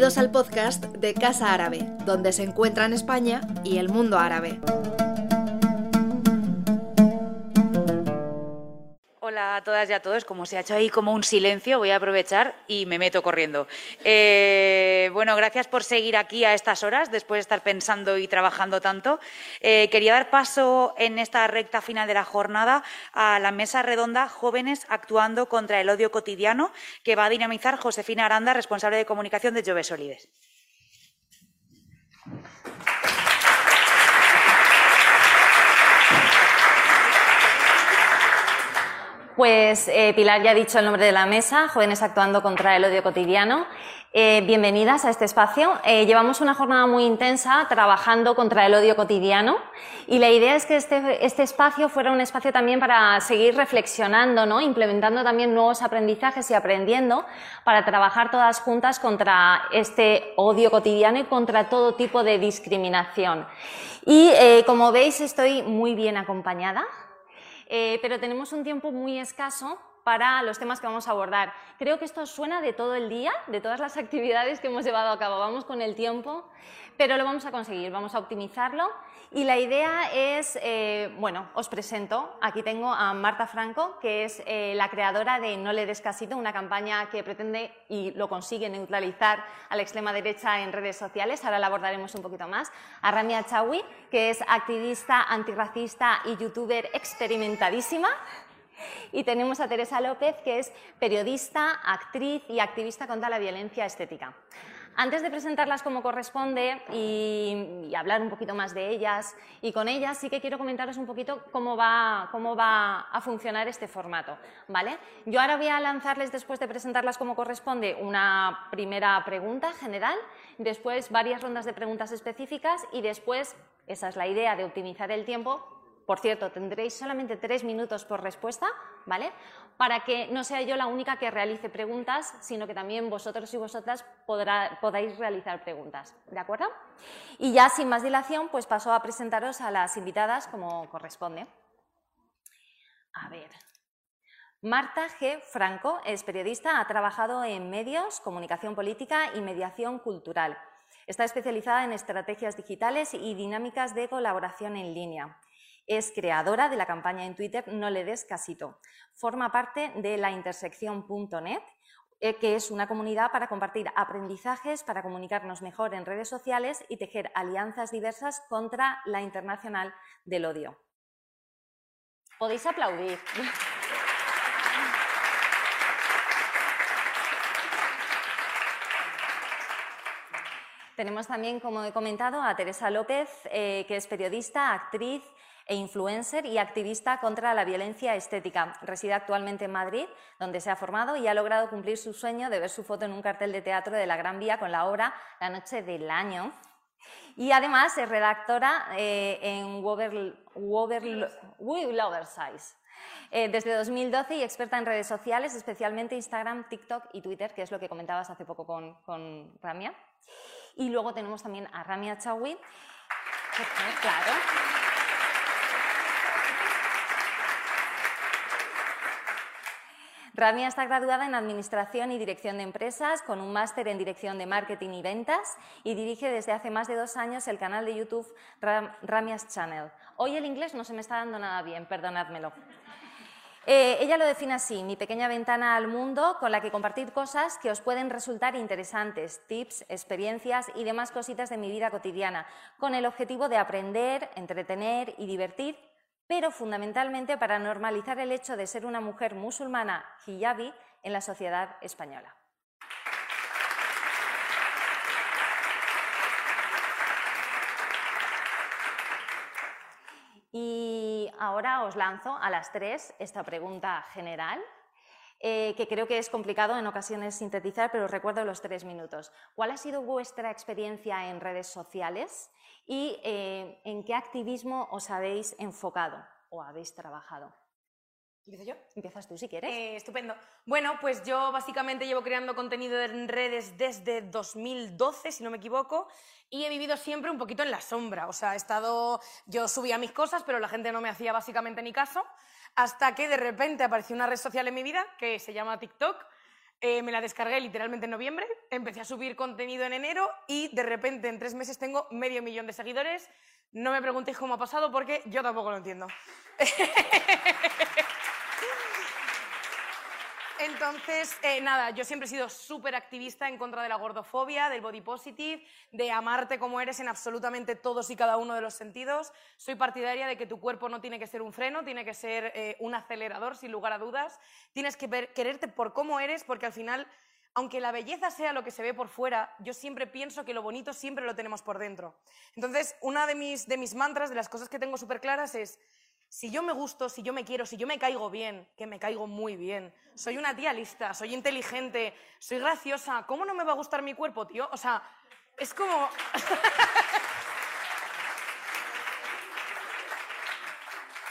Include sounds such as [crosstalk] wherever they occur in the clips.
Bienvenidos al podcast de Casa Árabe, donde se encuentran España y el mundo árabe. A todas y a todos. Como se ha hecho ahí como un silencio, voy a aprovechar y me meto corriendo. Eh, bueno, gracias por seguir aquí a estas horas, después de estar pensando y trabajando tanto. Eh, quería dar paso en esta recta final de la jornada a la mesa redonda Jóvenes actuando contra el odio cotidiano, que va a dinamizar Josefina Aranda, responsable de comunicación de Jove Solides. Pues eh, Pilar ya ha dicho el nombre de la mesa, Jóvenes Actuando contra el Odio Cotidiano. Eh, bienvenidas a este espacio. Eh, llevamos una jornada muy intensa trabajando contra el odio cotidiano y la idea es que este, este espacio fuera un espacio también para seguir reflexionando, ¿no? implementando también nuevos aprendizajes y aprendiendo para trabajar todas juntas contra este odio cotidiano y contra todo tipo de discriminación. Y como veis estoy muy bien acompañada. Eh, pero tenemos un tiempo muy escaso para los temas que vamos a abordar. Creo que esto suena de todo el día, de todas las [laughs] actividades que hemos llevado a cabo. Vamos con el tiempo, pero lo vamos a conseguir, vamos a optimizarlo y la idea es, eh, bueno, os presento, aquí tengo a Marta Franco, que es eh, la creadora de No le des casito, una campaña que pretende y lo consigue neutralizar a la extrema derecha en redes sociales, ahora la abordaremos un poquito más, a Ramia Chawi, que es activista, antirracista y youtuber experimentadísima, y tenemos a Teresa López, que es periodista, actriz y activista contra la violencia estética. Antes de presentarlas como corresponde y, hablar un poquito más de ellas y con ellas, sí que quiero comentaros un poquito cómo va, cómo va a funcionar este formato. ¿vale? Yo ahora voy a lanzarles, después de presentarlas como corresponde, una primera pregunta general, después varias rondas de preguntas específicas y después, esa es la idea de optimizar el tiempo, por cierto, tendréis solamente tres minutos por respuesta, ¿vale? Para que no sea yo la única que realice preguntas, sino que también vosotros y vosotras podáis realizar preguntas, ¿de acuerdo? Y ya sin más dilación, pues paso a presentaros a las invitadas como corresponde. A ver. Marta G. Franco es periodista, ha trabajado en medios, comunicación política y mediación cultural. Está especializada en estrategias digitales y dinámicas de colaboración en línea. Es creadora de la campaña en Twitter No le des casito. Forma parte de la intersección.net, eh, que es una comunidad para compartir aprendizajes, para comunicarnos mejor en redes sociales y tejer alianzas diversas contra la internacional del odio. Podéis aplaudir. Tenemos también, como he comentado, a Teresa López, eh, que es periodista, actriz, e influencer y activista contra la violencia estética. Reside actualmente en Madrid, donde se ha formado y ha logrado cumplir su sueño de ver su foto en un cartel de teatro de la Gran Vía con la obra La Noche del Año. Y además es redactora eh, en Wover, Size. Eh, desde 2012 y experta en redes sociales, especialmente Instagram, TikTok y Twitter, que es lo que comentabas hace poco con, con Ramia. Y luego tenemos también a Ramia Chawi. Claro. Ramia está graduada en Administración y Dirección de Empresas con un máster en Dirección de Marketing y Ventas y dirige desde hace más de dos años el canal de YouTube Ramia's Channel. Hoy el inglés no se me está dando nada bien, perdonádmelo. Eh, ella lo define así, mi pequeña ventana al mundo con la que compartir cosas que os pueden resultar interesantes, tips, experiencias y demás cositas de mi vida cotidiana, con el objetivo de aprender, entretener y divertir pero fundamentalmente para normalizar el hecho de ser una mujer musulmana hijabi en la sociedad española. Y ahora os lanzo a las tres esta pregunta general, eh, que creo que es complicado en ocasiones sintetizar, pero recuerdo los tres minutos. ¿Cuál ha sido vuestra experiencia en redes sociales? y eh, en qué activismo os habéis enfocado o habéis trabajado. ¿Empiezo yo? Empiezas tú si quieres. Eh, estupendo. Bueno, pues yo básicamente llevo creando contenido en redes desde 2012, si no me equivoco, y he vivido siempre un poquito en la sombra. O sea, he estado. Yo subía mis cosas, pero la gente no me hacía básicamente ni caso, hasta que de repente apareció una red social en mi vida que se llama TikTok Eh, me la descargué literalmente en noviembre, empecé a subir contenido en enero y de repente en tres meses tengo medio millón de seguidores. No me preguntéis cómo ha pasado porque yo tampoco lo entiendo. [laughs] Entonces, eh, nada, yo siempre he sido súper activista en contra de la gordofobia, del body positive, de amarte como eres en absolutamente todos y cada uno de los sentidos. Soy partidaria de que tu cuerpo no tiene que ser un freno, tiene que ser eh, un acelerador, sin lugar a dudas. Tienes que quererte por cómo eres, porque al final, aunque la belleza sea lo que se ve por fuera, yo siempre pienso que lo bonito siempre lo tenemos por dentro. Entonces, una de mis, de mis mantras, de las cosas que tengo súper claras es si yo me gusto, si yo me quiero, si yo me caigo bien, que me caigo muy bien, soy una tía lista, soy inteligente, soy graciosa, ¿cómo no me va a gustar mi cuerpo, tío? O sea, es como... [laughs]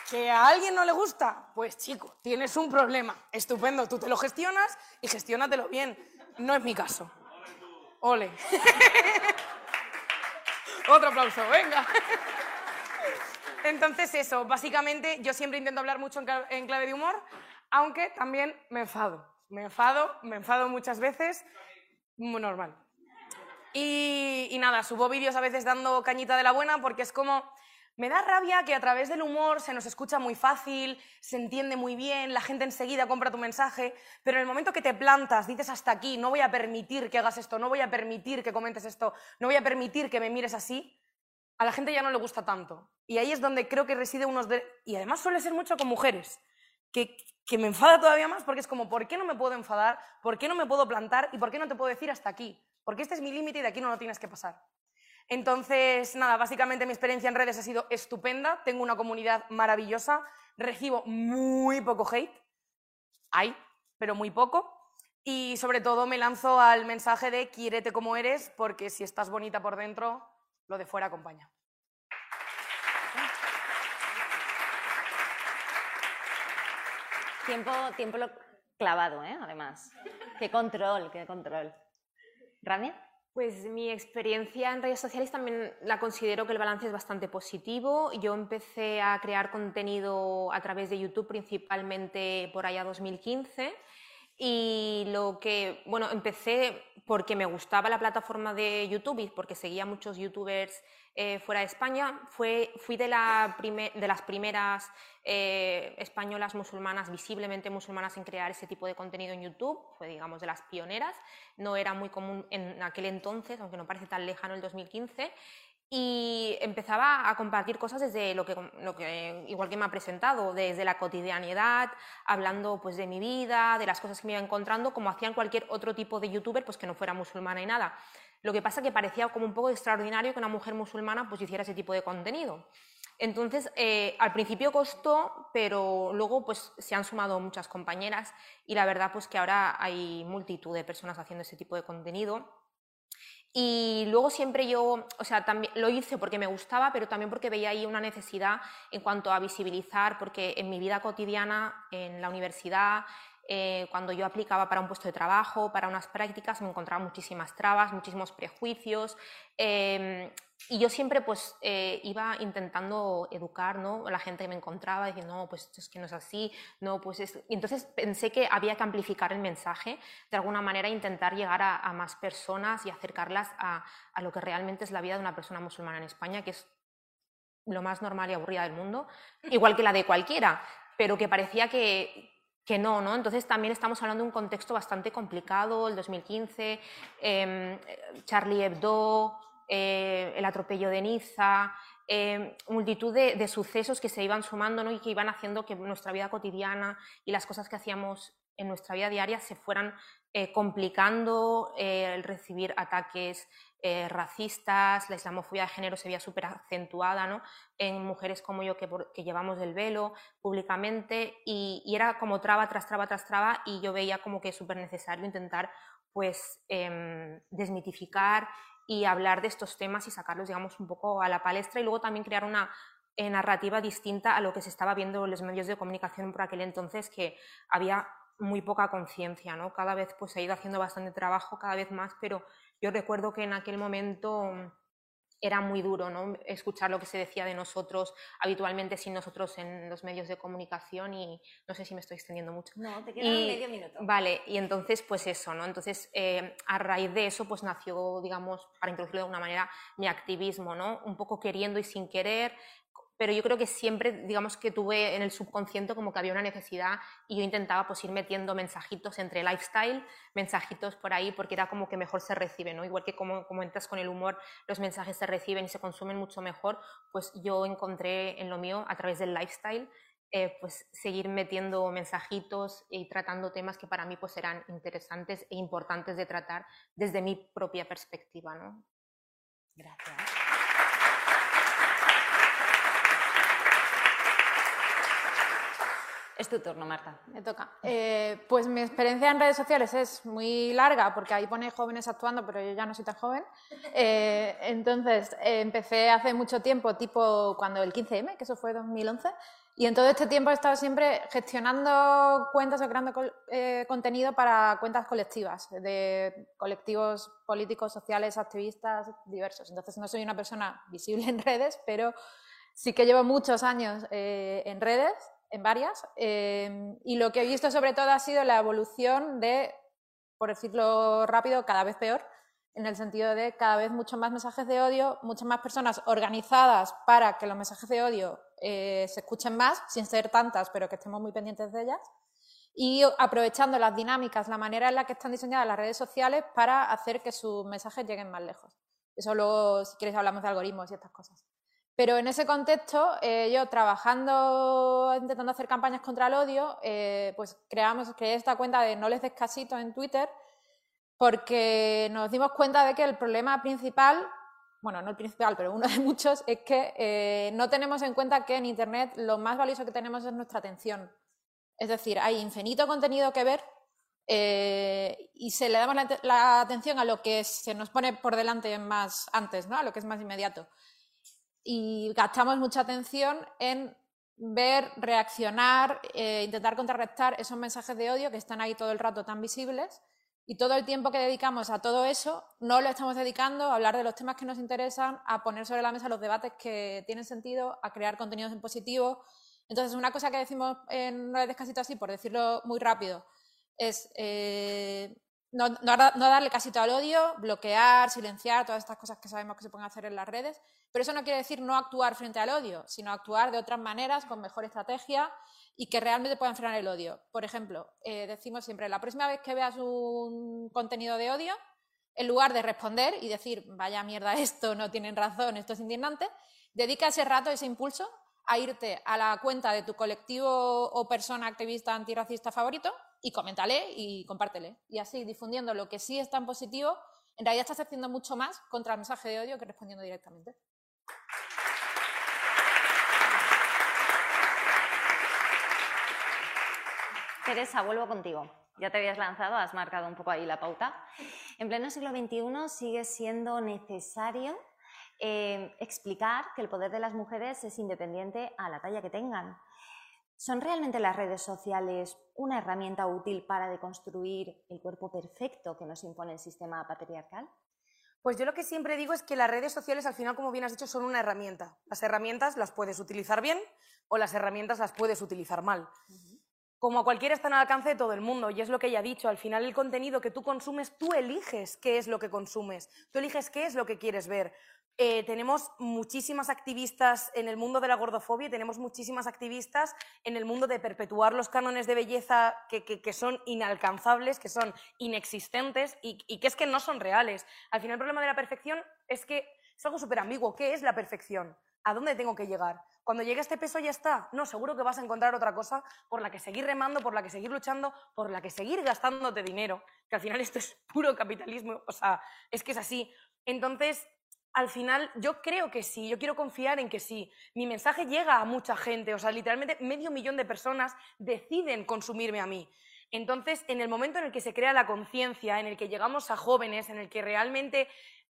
¿Que a alguien no le gusta? Pues chico, tienes un problema. Estupendo, tú te lo gestionas y gestiónatelo bien. No es mi caso. Ole. [laughs] Otro aplauso, venga. [laughs] Entonces eso, básicamente yo siempre intento hablar mucho en clave de humor, aunque también me enfado. Me enfado, me enfado muchas veces, muy normal. Y, nada, subo vídeos a veces dando cañita de la buena porque es como, me da rabia que a través del humor se nos escucha muy fácil, se entiende muy bien, la gente enseguida compra tu mensaje, pero en el momento que te plantas, dices hasta aquí, no voy a permitir que hagas esto, no voy a permitir que comentes esto, no voy a permitir que me mires así, a la gente ya no le gusta tanto. Y ahí es donde creo que reside unos... De... Y además suele ser mucho con mujeres, que, que me enfada todavía más porque es como, ¿por qué no me puedo enfadar? ¿Por qué no me puedo plantar? ¿Y por qué no te puedo decir hasta aquí? Porque este es mi límite y de aquí no lo tienes que pasar. Entonces, nada, básicamente mi experiencia en redes ha sido estupenda, tengo una comunidad maravillosa, recibo muy poco hate, hay, pero muy poco, y sobre todo me lanzo al mensaje de quiérete como eres, porque si estás bonita por dentro, lo de fuera acompaña. Tiempo, tiempo clavado, ¿eh? Además. Qué control, qué control. ¿Rania? Pues mi experiencia en redes sociales también la considero que el balance es bastante positivo. Yo empecé a crear contenido a través de YouTube principalmente por allá 2015 y lo que, bueno, empecé porque me gustaba la plataforma de YouTube y porque seguía muchos youtubers eh, fuera de España. Fue, fui de, la las primeras eh, españolas musulmanas, visiblemente musulmanas, en crear ese tipo de contenido en YouTube. Fue, digamos, de las pioneras. No era muy común en aquel entonces, aunque no parece tan lejano el 2015 y empezaba a compartir cosas desde lo que, igual que me ha presentado, desde la cotidianidad, hablando pues de mi vida, de las cosas que me iba encontrando, como hacían cualquier otro tipo de youtuber, pues que no fuera musulmana y nada. Lo que pasa que parecía como un poco extraordinario que una mujer musulmana pues hiciera ese tipo de contenido. Entonces, eh, al principio costó, pero luego pues se han sumado muchas compañeras y la verdad pues que ahora hay multitud de personas haciendo ese tipo de contenido y luego siempre yo, o sea, también lo hice porque me gustaba, pero también porque veía ahí una necesidad en cuanto a visibilizar, porque en mi vida cotidiana, en la universidad, eh, cuando yo aplicaba para un puesto de trabajo, para unas prácticas, me encontraba muchísimas trabas, muchísimos prejuicios. Em, y yo siempre pues eh, iba intentando educar ¿no? a la gente que me encontraba, diciendo, no, pues es que no es así, no, pues es... Y entonces pensé que había que amplificar el mensaje, de alguna manera intentar llegar a, a más personas y acercarlas a, a, lo que realmente es la vida de una persona musulmana en España, que es lo más normal y aburrida del mundo, [laughs] igual que la de cualquiera, pero que parecía que, que no, ¿no? Entonces también estamos hablando de un contexto bastante complicado, el 2015, em, Charlie Hebdo, eh, el atropello de Niza, em, multitud de, sucesos que se iban sumando ¿no? y que iban haciendo que nuestra vida cotidiana y las cosas que hacíamos en nuestra vida diaria se fueran eh, complicando, eh, el recibir ataques eh, racistas, la islamofobia de género se veía súper acentuada ¿no? en mujeres como yo que, llevamos el velo públicamente y, era como traba tras traba tras traba y yo veía como que súper necesario intentar pues em, desmitificar y hablar de estos temas y sacarlos digamos un poco a la palestra y luego también crear una eh, narrativa distinta a lo que se estaba viendo en los medios de comunicación por aquel entonces que había muy poca conciencia, ¿no? Cada vez pues se ha ido haciendo bastante trabajo, cada vez más, pero yo recuerdo que en aquel momento era muy duro ¿no? escuchar lo que se decía de nosotros habitualmente sin nosotros en los medios de comunicación y no sé si me estoy extendiendo mucho. No, te queda medio minuto. Vale, y entonces pues eso, ¿no? Entonces eh, a raíz de eso pues nació, digamos, para introducirlo de alguna manera, mi activismo, ¿no? Un poco queriendo y sin querer, pero yo creo que siempre, digamos que tuve en el subconsciente como que había una necesidad y yo intentaba pues ir metiendo mensajitos entre lifestyle, mensajitos por ahí, porque era como que mejor se recibe, ¿no? Igual que como, como entras con el humor, los mensajes se reciben y se consumen mucho mejor, pues yo encontré en lo mío, a través del lifestyle, eh, pues seguir metiendo mensajitos y tratando temas que para mí pues eran interesantes e importantes de tratar desde mi propia perspectiva, ¿no? Gracias. Es tu turno, Marta. Me toca. Eh, pues mi experiencia en redes sociales es muy larga porque ahí pone jóvenes actuando, pero yo ya no soy tan joven. Eh, entonces eh, empecé hace mucho tiempo, tipo cuando el 15M, que eso fue 2011, y en todo este tiempo he estado siempre gestionando cuentas o creando contenido para cuentas colectivas, de colectivos políticos, sociales, activistas diversos. Entonces no soy una persona [laughs] visible en redes, pero sí que llevo muchos años en redes en varias, em, y lo que he visto sobre todo ha sido la evolución de, por decirlo rápido, cada vez peor, en el sentido de cada vez muchos más mensajes de odio, muchas más personas organizadas para que los mensajes de odio eh, se escuchen más, sin ser tantas, pero que estemos muy pendientes de ellas, y aprovechando las dinámicas, la manera en la que están diseñadas las redes sociales para hacer que sus mensajes lleguen más lejos. Eso luego, si quieres, hablamos de algoritmos y estas cosas. Pero en ese contexto, eh, yo trabajando, intentando hacer campañas contra el odio, eh, pues creamos, creé esta cuenta de No les des casito en Twitter, porque nos dimos cuenta de que el problema principal, bueno, no el principal, pero uno [laughs] de muchos, es que eh, no tenemos en cuenta que en Internet lo más valioso que tenemos es nuestra atención. Es decir, hay infinito contenido que ver y se le damos la, la, atención a lo que se nos pone por delante más antes, ¿no? a lo que es más inmediato y gastamos mucha atención en ver, reaccionar, eh, intentar contrarrestar esos mensajes de odio que están ahí todo el rato tan visibles. Y todo el tiempo que dedicamos a todo eso no lo estamos dedicando a hablar de los temas que nos interesan, a poner sobre la mesa los debates que tienen sentido, a crear contenidos en positivo. Entonces, una cosa que decimos en No descasito así, por decirlo muy rápido, es eh, no, no, darle casito al odio, bloquear, silenciar, todas estas cosas que sabemos que se pueden hacer en las redes. Pero eso no quiere decir no actuar frente al odio, sino actuar de otras maneras, con mejor estrategia y que realmente puedan frenar el odio. Por ejemplo, eh, decimos siempre, la próxima vez que veas un contenido de odio, en lugar de responder y decir, vaya mierda [laughs] esto, no tienen razón, esto es indignante, dedica ese rato, ese impulso, a irte a la cuenta de tu colectivo o persona activista antirracista favorito y coméntale y compártele. Y así, difundiendo lo que sí es tan positivo, en realidad estás haciendo mucho más contra el mensaje de odio que respondiendo directamente. Teresa, vuelvo contigo. Ya te habías lanzado, has marcado un poco ahí la pauta. En pleno siglo XXI sigue siendo necesario eh, explicar que el poder de las mujeres es independiente a la talla que tengan. ¿Son realmente las redes sociales una herramienta útil para deconstruir el cuerpo perfecto que nos impone el sistema patriarcal? Pues yo lo que siempre digo es que las redes sociales, al final, como bien has dicho, son una herramienta. Las herramientas las puedes utilizar bien o las herramientas las puedes utilizar mal como a cualquiera están al alcance de todo el mundo, y es lo que ella ha dicho, al final el contenido que tú consumes, tú eliges qué es lo que consumes, tú eliges qué es lo que quieres ver. Eh, tenemos muchísimas activistas en el mundo de la gordofobia, tenemos muchísimas activistas en el mundo de perpetuar los cánones de belleza que, son inalcanzables, que son inexistentes y, y que es que no son reales. Al final el problema de la perfección es que es algo súper ambiguo. ¿Qué es la perfección? ¿A dónde tengo que llegar? Cuando llegue este peso ya está. No, seguro que vas a encontrar otra cosa por la que seguir remando, por la que seguir luchando, por la que seguir gastándote dinero, que al final [laughs] esto es puro capitalismo, o sea, es que es así. Entonces, al final yo creo que sí, yo quiero confiar en que sí. Mi mensaje llega a mucha gente, o sea, literalmente medio millón de personas deciden consumirme a mí. Entonces, en el momento en el que se crea la conciencia, en el que llegamos a jóvenes, en el que realmente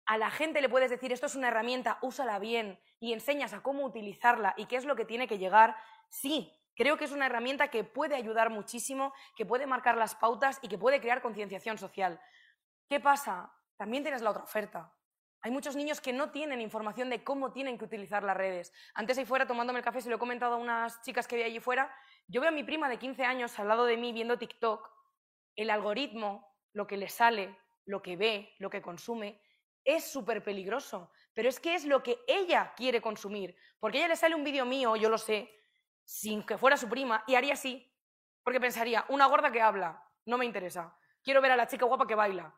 a la gente le puedes decir esto es una herramienta, úsala bien y enseñas a cómo utilizarla y qué es lo que tiene que llegar, sí, creo que es una herramienta que puede ayudar muchísimo, que puede marcar las pautas y que puede crear concienciación social. ¿Qué pasa? También tienes la otra oferta. Hay muchos niños que no tienen información de cómo tienen que utilizar las redes. Antes ahí fuera, tomándome el café, se lo he comentado a unas chicas que vi allí fuera, yo veo a mi prima de 15 años al lado de mí viendo TikTok, el algoritmo, lo que le sale, lo que ve, lo que consume, es súper peligroso. Pero es que es lo que ella quiere consumir. Porque ella le sale un vídeo mío, yo lo sé, sin que fuera su prima, y haría así. Porque pensaría, una gorda que habla, no me interesa. Quiero ver a la chica guapa que baila.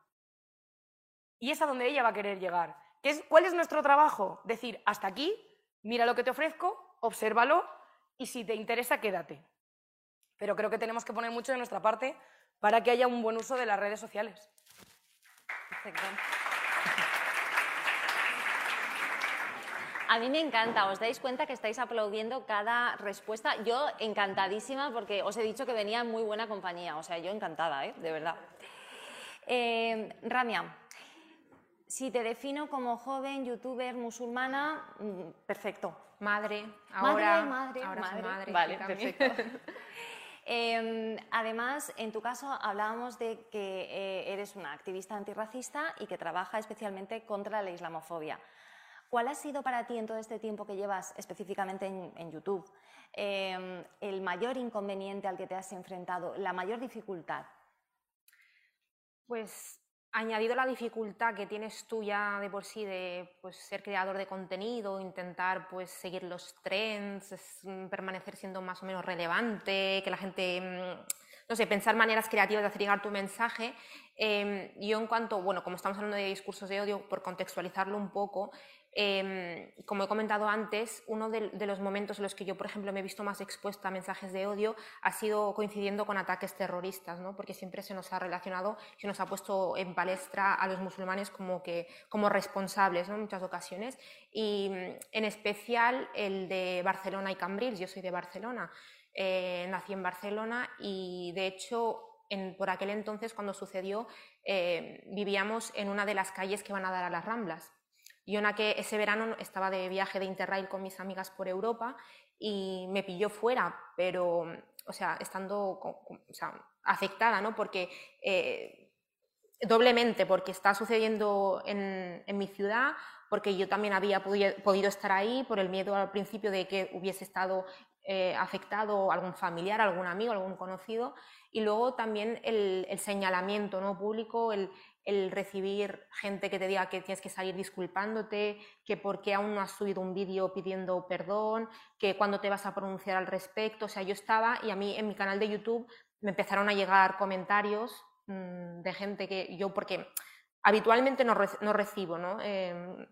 Y es a donde ella va a querer llegar. es, ¿Cuál es nuestro trabajo? Decir, hasta aquí, mira lo que te ofrezco, obsérvalo y si te interesa, quédate. Pero creo que tenemos que poner mucho de nuestra parte para que haya un buen uso de las redes sociales. A mí me encanta, os dais cuenta que estáis aplaudiendo cada respuesta. Yo encantadísima porque os he dicho que venía en muy buena compañía, o sea, yo encantada, ¿eh? de verdad. Eh, Ramia, si te defino como joven youtuber musulmana, mm, perfecto. Madre, ahora, madre, ahora madre. madre. Vale, perfecto. [laughs] Em, además, en tu caso hablábamos de que eh, eres una activista antirracista y que trabaja especialmente contra la islamofobia. ¿Cuál ha sido para ti en todo este tiempo que llevas específicamente en, YouTube em, el mayor inconveniente al que te has enfrentado, la mayor dificultad? Pues añadido la dificultad que tienes tú ya de por sí de pues, ser creador de contenido, intentar pues, seguir los trends, mm, permanecer siendo más o menos relevante, que la gente, mm, no sé, pensar maneras creativas de hacer llegar tu mensaje. Eh, yo en cuanto, bueno, como estamos hablando de discursos de odio, por contextualizarlo un poco, Em, como he comentado antes, uno de, los momentos en los que yo, por ejemplo, me he visto más expuesta a mensajes de odio ha sido coincidiendo con ataques terroristas, ¿no? porque siempre se nos ha relacionado, se nos ha puesto en palestra a los musulmanes como, que, como responsables ¿no? en muchas ocasiones, y mm, en especial el de Barcelona y Cambrils. Yo soy de Barcelona, eh, nací en Barcelona y de hecho por aquel entonces, cuando sucedió, eh, vivíamos en una de las calles que van a dar a las Ramblas. Yo en que ese verano estaba de viaje de Interrail con mis amigas por Europa y me pilló fuera, pero, o sea, estando afectada, ¿no? Porque eh, doblemente, porque está sucediendo en, mi ciudad, porque yo también había podido, estar ahí por el miedo al principio de que hubiese estado eh, afectado algún familiar, algún amigo, algún conocido, y luego también el, el señalamiento ¿no? público, el, el recibir gente que te diga que tienes que salir disculpándote, que por qué aún no has subido un vídeo pidiendo perdón, que cuándo te vas a pronunciar al respecto. O sea, yo estaba y a mí en mi canal de YouTube me empezaron a llegar comentarios mm, de gente que yo, porque habitualmente no, recibo em,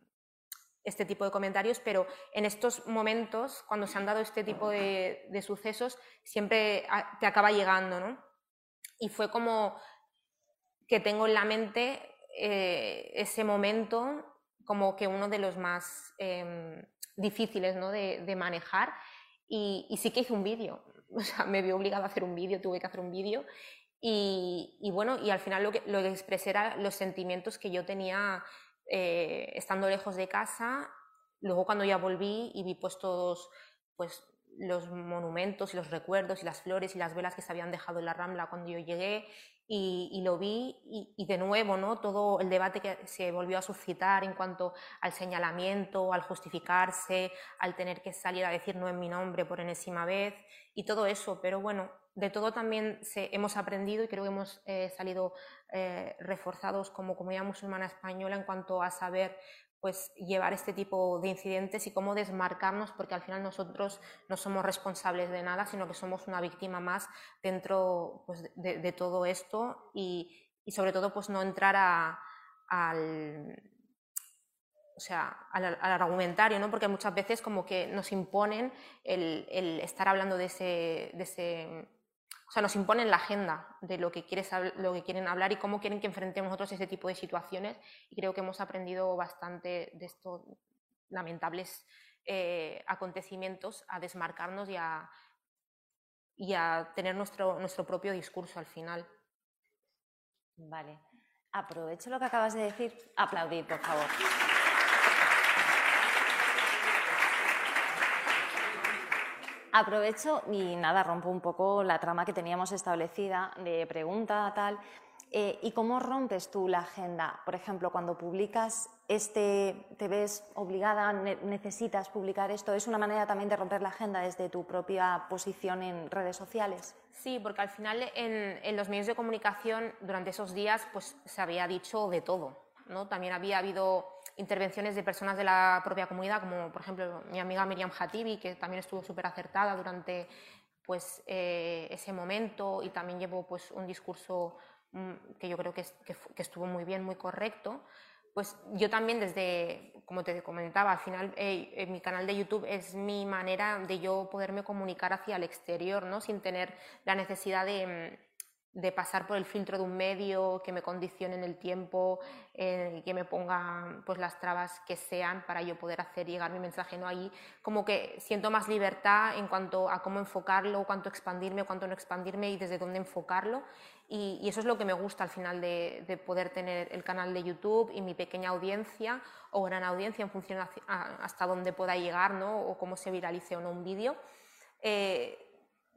este tipo de comentarios, pero en estos momentos, cuando se han dado este tipo de, de sucesos, siempre te acaba llegando, ¿no? Y fue como que tengo en la mente eh, ese momento como que uno de los más em, difíciles ¿no? de, manejar. Y, sí que hice un vídeo, [laughs] o sea, me vi obligada a hacer un vídeo, tuve que hacer un vídeo. Y, bueno, y al final lo que, lo que expresé era los sentimientos que yo tenía eh, estando lejos de casa, luego cuando ya volví y vi pues todos pues los monumentos y los recuerdos y las flores y las velas que se habían dejado en la Rambla cuando yo llegué y, lo vi y, de nuevo ¿no? todo el debate que se volvió a suscitar en cuanto al señalamiento, al justificarse, al tener que salir a decir no en mi nombre por enésima vez y todo eso, pero bueno, de todo también hemos aprendido y creo que hemos eh, salido eh, reforzados como comunidad musulmana española en cuanto a saber pues llevar este tipo de incidentes y cómo desmarcarnos, porque al final nosotros no somos responsables de nada, sino que somos una víctima más dentro pues, de, todo esto y, sobre todo pues no entrar al, o sea, al, argumentario, ¿no? porque muchas veces como que nos imponen el, el estar hablando de ese, de ese o sea, nos imponen la agenda de lo que, quieres, lo que quieren hablar y cómo quieren que enfrentemos nosotros ese tipo de situaciones. Y creo que hemos aprendido bastante de estos lamentables eh, acontecimientos a desmarcarnos y a, y a tener nuestro, nuestro propio discurso al final. Vale. Aprovecho lo que acabas de decir. Aplaudir, por favor. Aprovecho y nada, rompo un poco la trama que teníamos establecida de pregunta, tal. Eh, ¿Y cómo rompes tú la agenda? Por ejemplo, cuando publicas este, te ves obligada, necesitas publicar esto. ¿Es una manera también de romper la agenda desde tu propia posición en redes sociales? Sí, porque al final en, en los medios de comunicación durante esos días pues, se había dicho de todo. ¿no? También había habido intervenciones de personas de la propia comunidad, como por ejemplo mi amiga Miriam Hatibi, que también estuvo súper acertada durante pues, eh, ese momento y también llevó pues, un discurso mm, que yo creo que, estuvo muy bien, muy correcto. Pues yo también desde, como te comentaba, al final eh, mi canal de YouTube es mi manera de yo poderme comunicar hacia el exterior, ¿no? sin tener la necesidad de, mm, de pasar por el filtro de un medio que me condicione en el tiempo eh, que me ponga pues las trabas que sean para yo poder hacer llegar mi mensaje no ahí como que siento más libertad en cuanto a cómo enfocarlo cuánto expandirme cuánto no expandirme y desde dónde enfocarlo. Y, eso es lo que me gusta al final de, poder tener el canal de YouTube y mi pequeña audiencia o gran audiencia en función hasta dónde pueda llegar ¿no? o cómo se viralice o no un vídeo. Eh,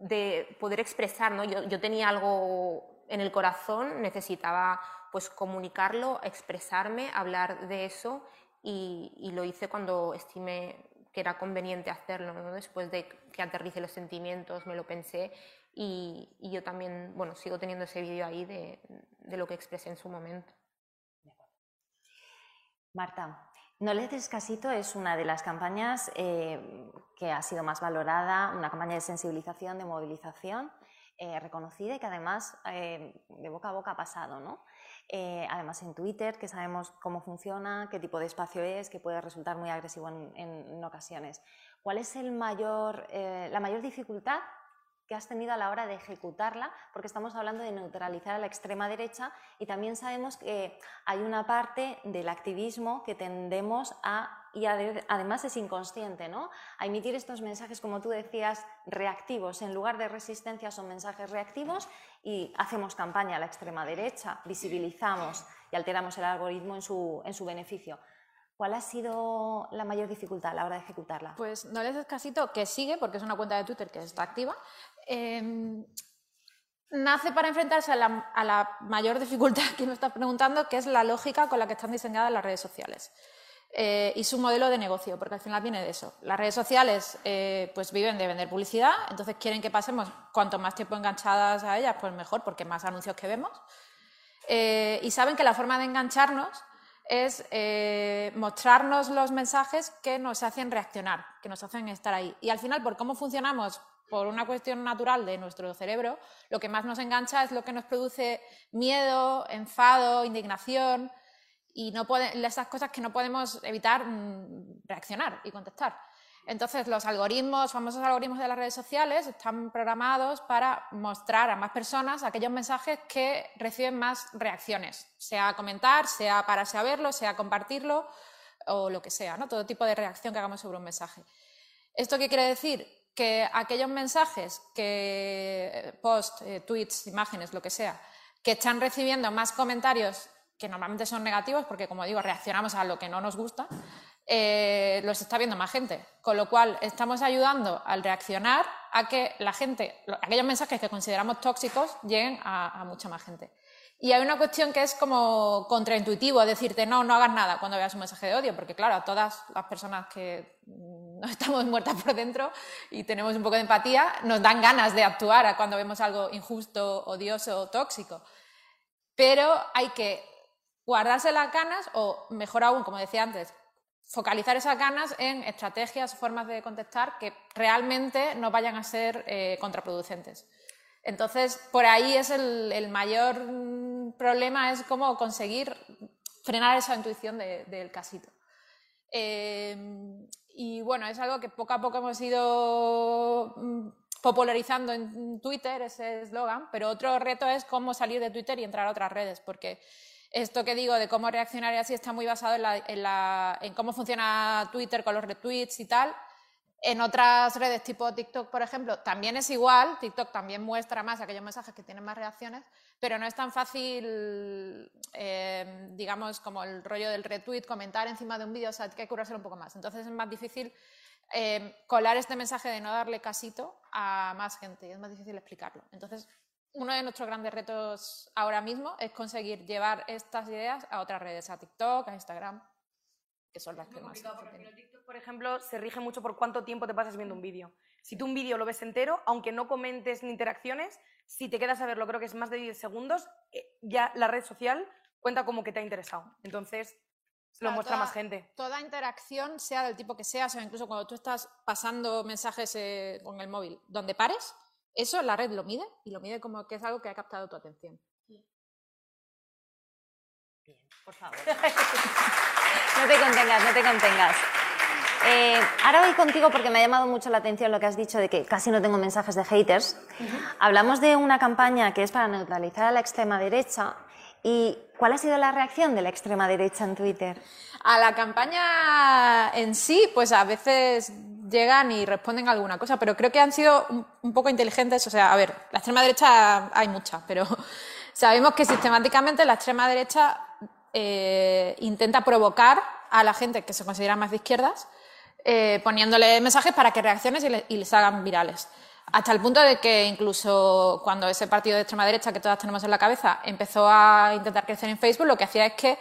de poder expresar, ¿no? Yo, tenía algo en el corazón, necesitaba pues comunicarlo, expresarme, hablar de eso y, lo hice cuando estimé que era conveniente hacerlo, ¿no? después de que aterrice los sentimientos, me lo pensé y, yo también, bueno, sigo teniendo ese vídeo ahí de, de lo que expresé en su momento. Marta, no le des casito es una de las campañas eh, que ha sido más valorada, una campaña de sensibilización, de movilización, eh, reconocida y que además eh, de boca a boca ha pasado, ¿no? además en Twitter, que sabemos cómo funciona, qué tipo de espacio es, que puede resultar muy agresivo en, ocasiones. ¿Cuál es el mayor, la mayor dificultad que has tenido a la hora de ejecutarla, porque estamos hablando de neutralizar a la extrema derecha y también sabemos que hay una parte del activismo que tendemos a, y además es inconsciente, ¿no? a emitir estos mensajes, como tú decías, reactivos. En lugar de resistencia son mensajes reactivos y hacemos campaña a la extrema derecha, visibilizamos y alteramos el algoritmo en su, en su beneficio. ¿Cuál ha sido la mayor dificultad a la hora de ejecutarla? Pues no le des casito que sigue, porque es una cuenta de Twitter que está activa, Em, nace para enfrentarse a la, mayor dificultad que nos está preguntando, que es la lógica con la que están diseñadas las redes sociales. Eh, y su modelo de negocio, porque al final viene de eso. Las redes sociales eh, pues viven de vender publicidad, entonces quieren que pasemos cuanto más tiempo enganchadas a ellas, pues mejor, porque más anuncios que vemos. Eh, y saben que la forma de engancharnos es mostrarnos los mensajes que nos hacen reaccionar, que nos hacen estar ahí. Y al final, por cómo funcionamos por una cuestión natural de nuestro cerebro, lo que más nos engancha es lo que nos produce miedo, enfado, indignación y no esas cosas que no podemos evitar mm, reaccionar y contestar. Entonces, los algoritmos, famosos algoritmos de las redes sociales, están programados para mostrar a más personas aquellos mensajes que reciben más reacciones, sea comentar, sea pararse a verlo, sea compartirlo o lo que sea, ¿no? todo tipo de reacción que hagamos sobre un mensaje. ¿Esto qué quiere decir? Que aquellos mensajes que post, eh, tweets, imágenes, lo que sea, que están recibiendo más comentarios que normalmente son negativos, porque como digo, reaccionamos a lo que no nos gusta, eh, los está viendo más gente. Con lo cual, estamos ayudando al reaccionar a que la gente, aquellos mensajes que consideramos tóxicos, lleguen a mucha más gente. Y hay una cuestión que es como contraintuitivo, decirte, no, no hagas nada cuando veas un mensaje de odio, porque claro, a todas las personas que [laughs] no estamos muertas por dentro y tenemos un poco de empatía, nos dan ganas de actuar cuando vemos algo injusto, odioso, tóxico. Pero hay que guardarse las ganas o, mejor aún, como decía antes, focalizar esas ganas en estrategias, formas de contestar que realmente no vayan a ser eh, contraproducentes. Entonces, por ahí es el, mayor problema, es cómo conseguir frenar esa intuición del casito. Eh, y bueno, es algo que poco a poco hemos ido mm, popularizando en Twitter, ese eslogan, pero otro reto es cómo salir de Twitter y entrar a otras redes, porque esto que digo de cómo reaccionar y así está muy basado en cómo funciona Twitter con los retweets y tal, en otras redes tipo TikTok, por ejemplo, también es igual, TikTok también muestra más aquellos mensajes que tienen más reacciones, pero no es tan fácil, eh, digamos, como el rollo del retweet, comentar encima de un vídeo, o sea, hay que curárselo un poco más. Entonces es más difícil eh, colar este mensaje de no darle casito a más gente, es más difícil explicarlo. Entonces, uno de nuestros grandes retos ahora mismo es conseguir llevar estas ideas a otras redes, a TikTok, a Instagram, que son las que más. TikTok, por ejemplo, se rige mucho por cuánto tiempo te pasas viendo un vídeo. Si tú un vídeo lo ves entero, aunque no comentes ni interacciones, si te quedas a verlo, creo que es más de 10 segundos, eh, ya la red social cuenta como que te ha interesado. Entonces, lo muestra toda- más gente. Toda interacción, sea del tipo que sea, o sea, incluso cuando tú estás pasando mensajes eh, con el móvil, donde pares, eso la red lo mide y lo mide como que es algo que ha captado tu atención. Por favor. [laughs] No te contengas, no te contengas. Eh, ahora voy contigo porque me ha llamado mucho la atención lo que has dicho de que casi no tengo mensajes de haters. Hablamos de una campaña que es para neutralizar a la extrema derecha. ¿Y cuál ha sido la reacción de la extrema derecha en Twitter? A la campaña en sí, pues a veces llegan y responden a alguna cosa, pero creo que han sido un, un poco inteligentes. O sea, a ver, la extrema derecha hay mucha, pero sabemos que sistemáticamente la extrema derecha eh, intenta provocar a la gente que se considera más de izquierdas, eh, poniéndole mensajes para que reacciones y, le- y les hagan virales. Hasta el punto de que incluso cuando ese partido de extrema derecha que todas tenemos en la cabeza empezó a intentar crecer en Facebook, lo que hacía es que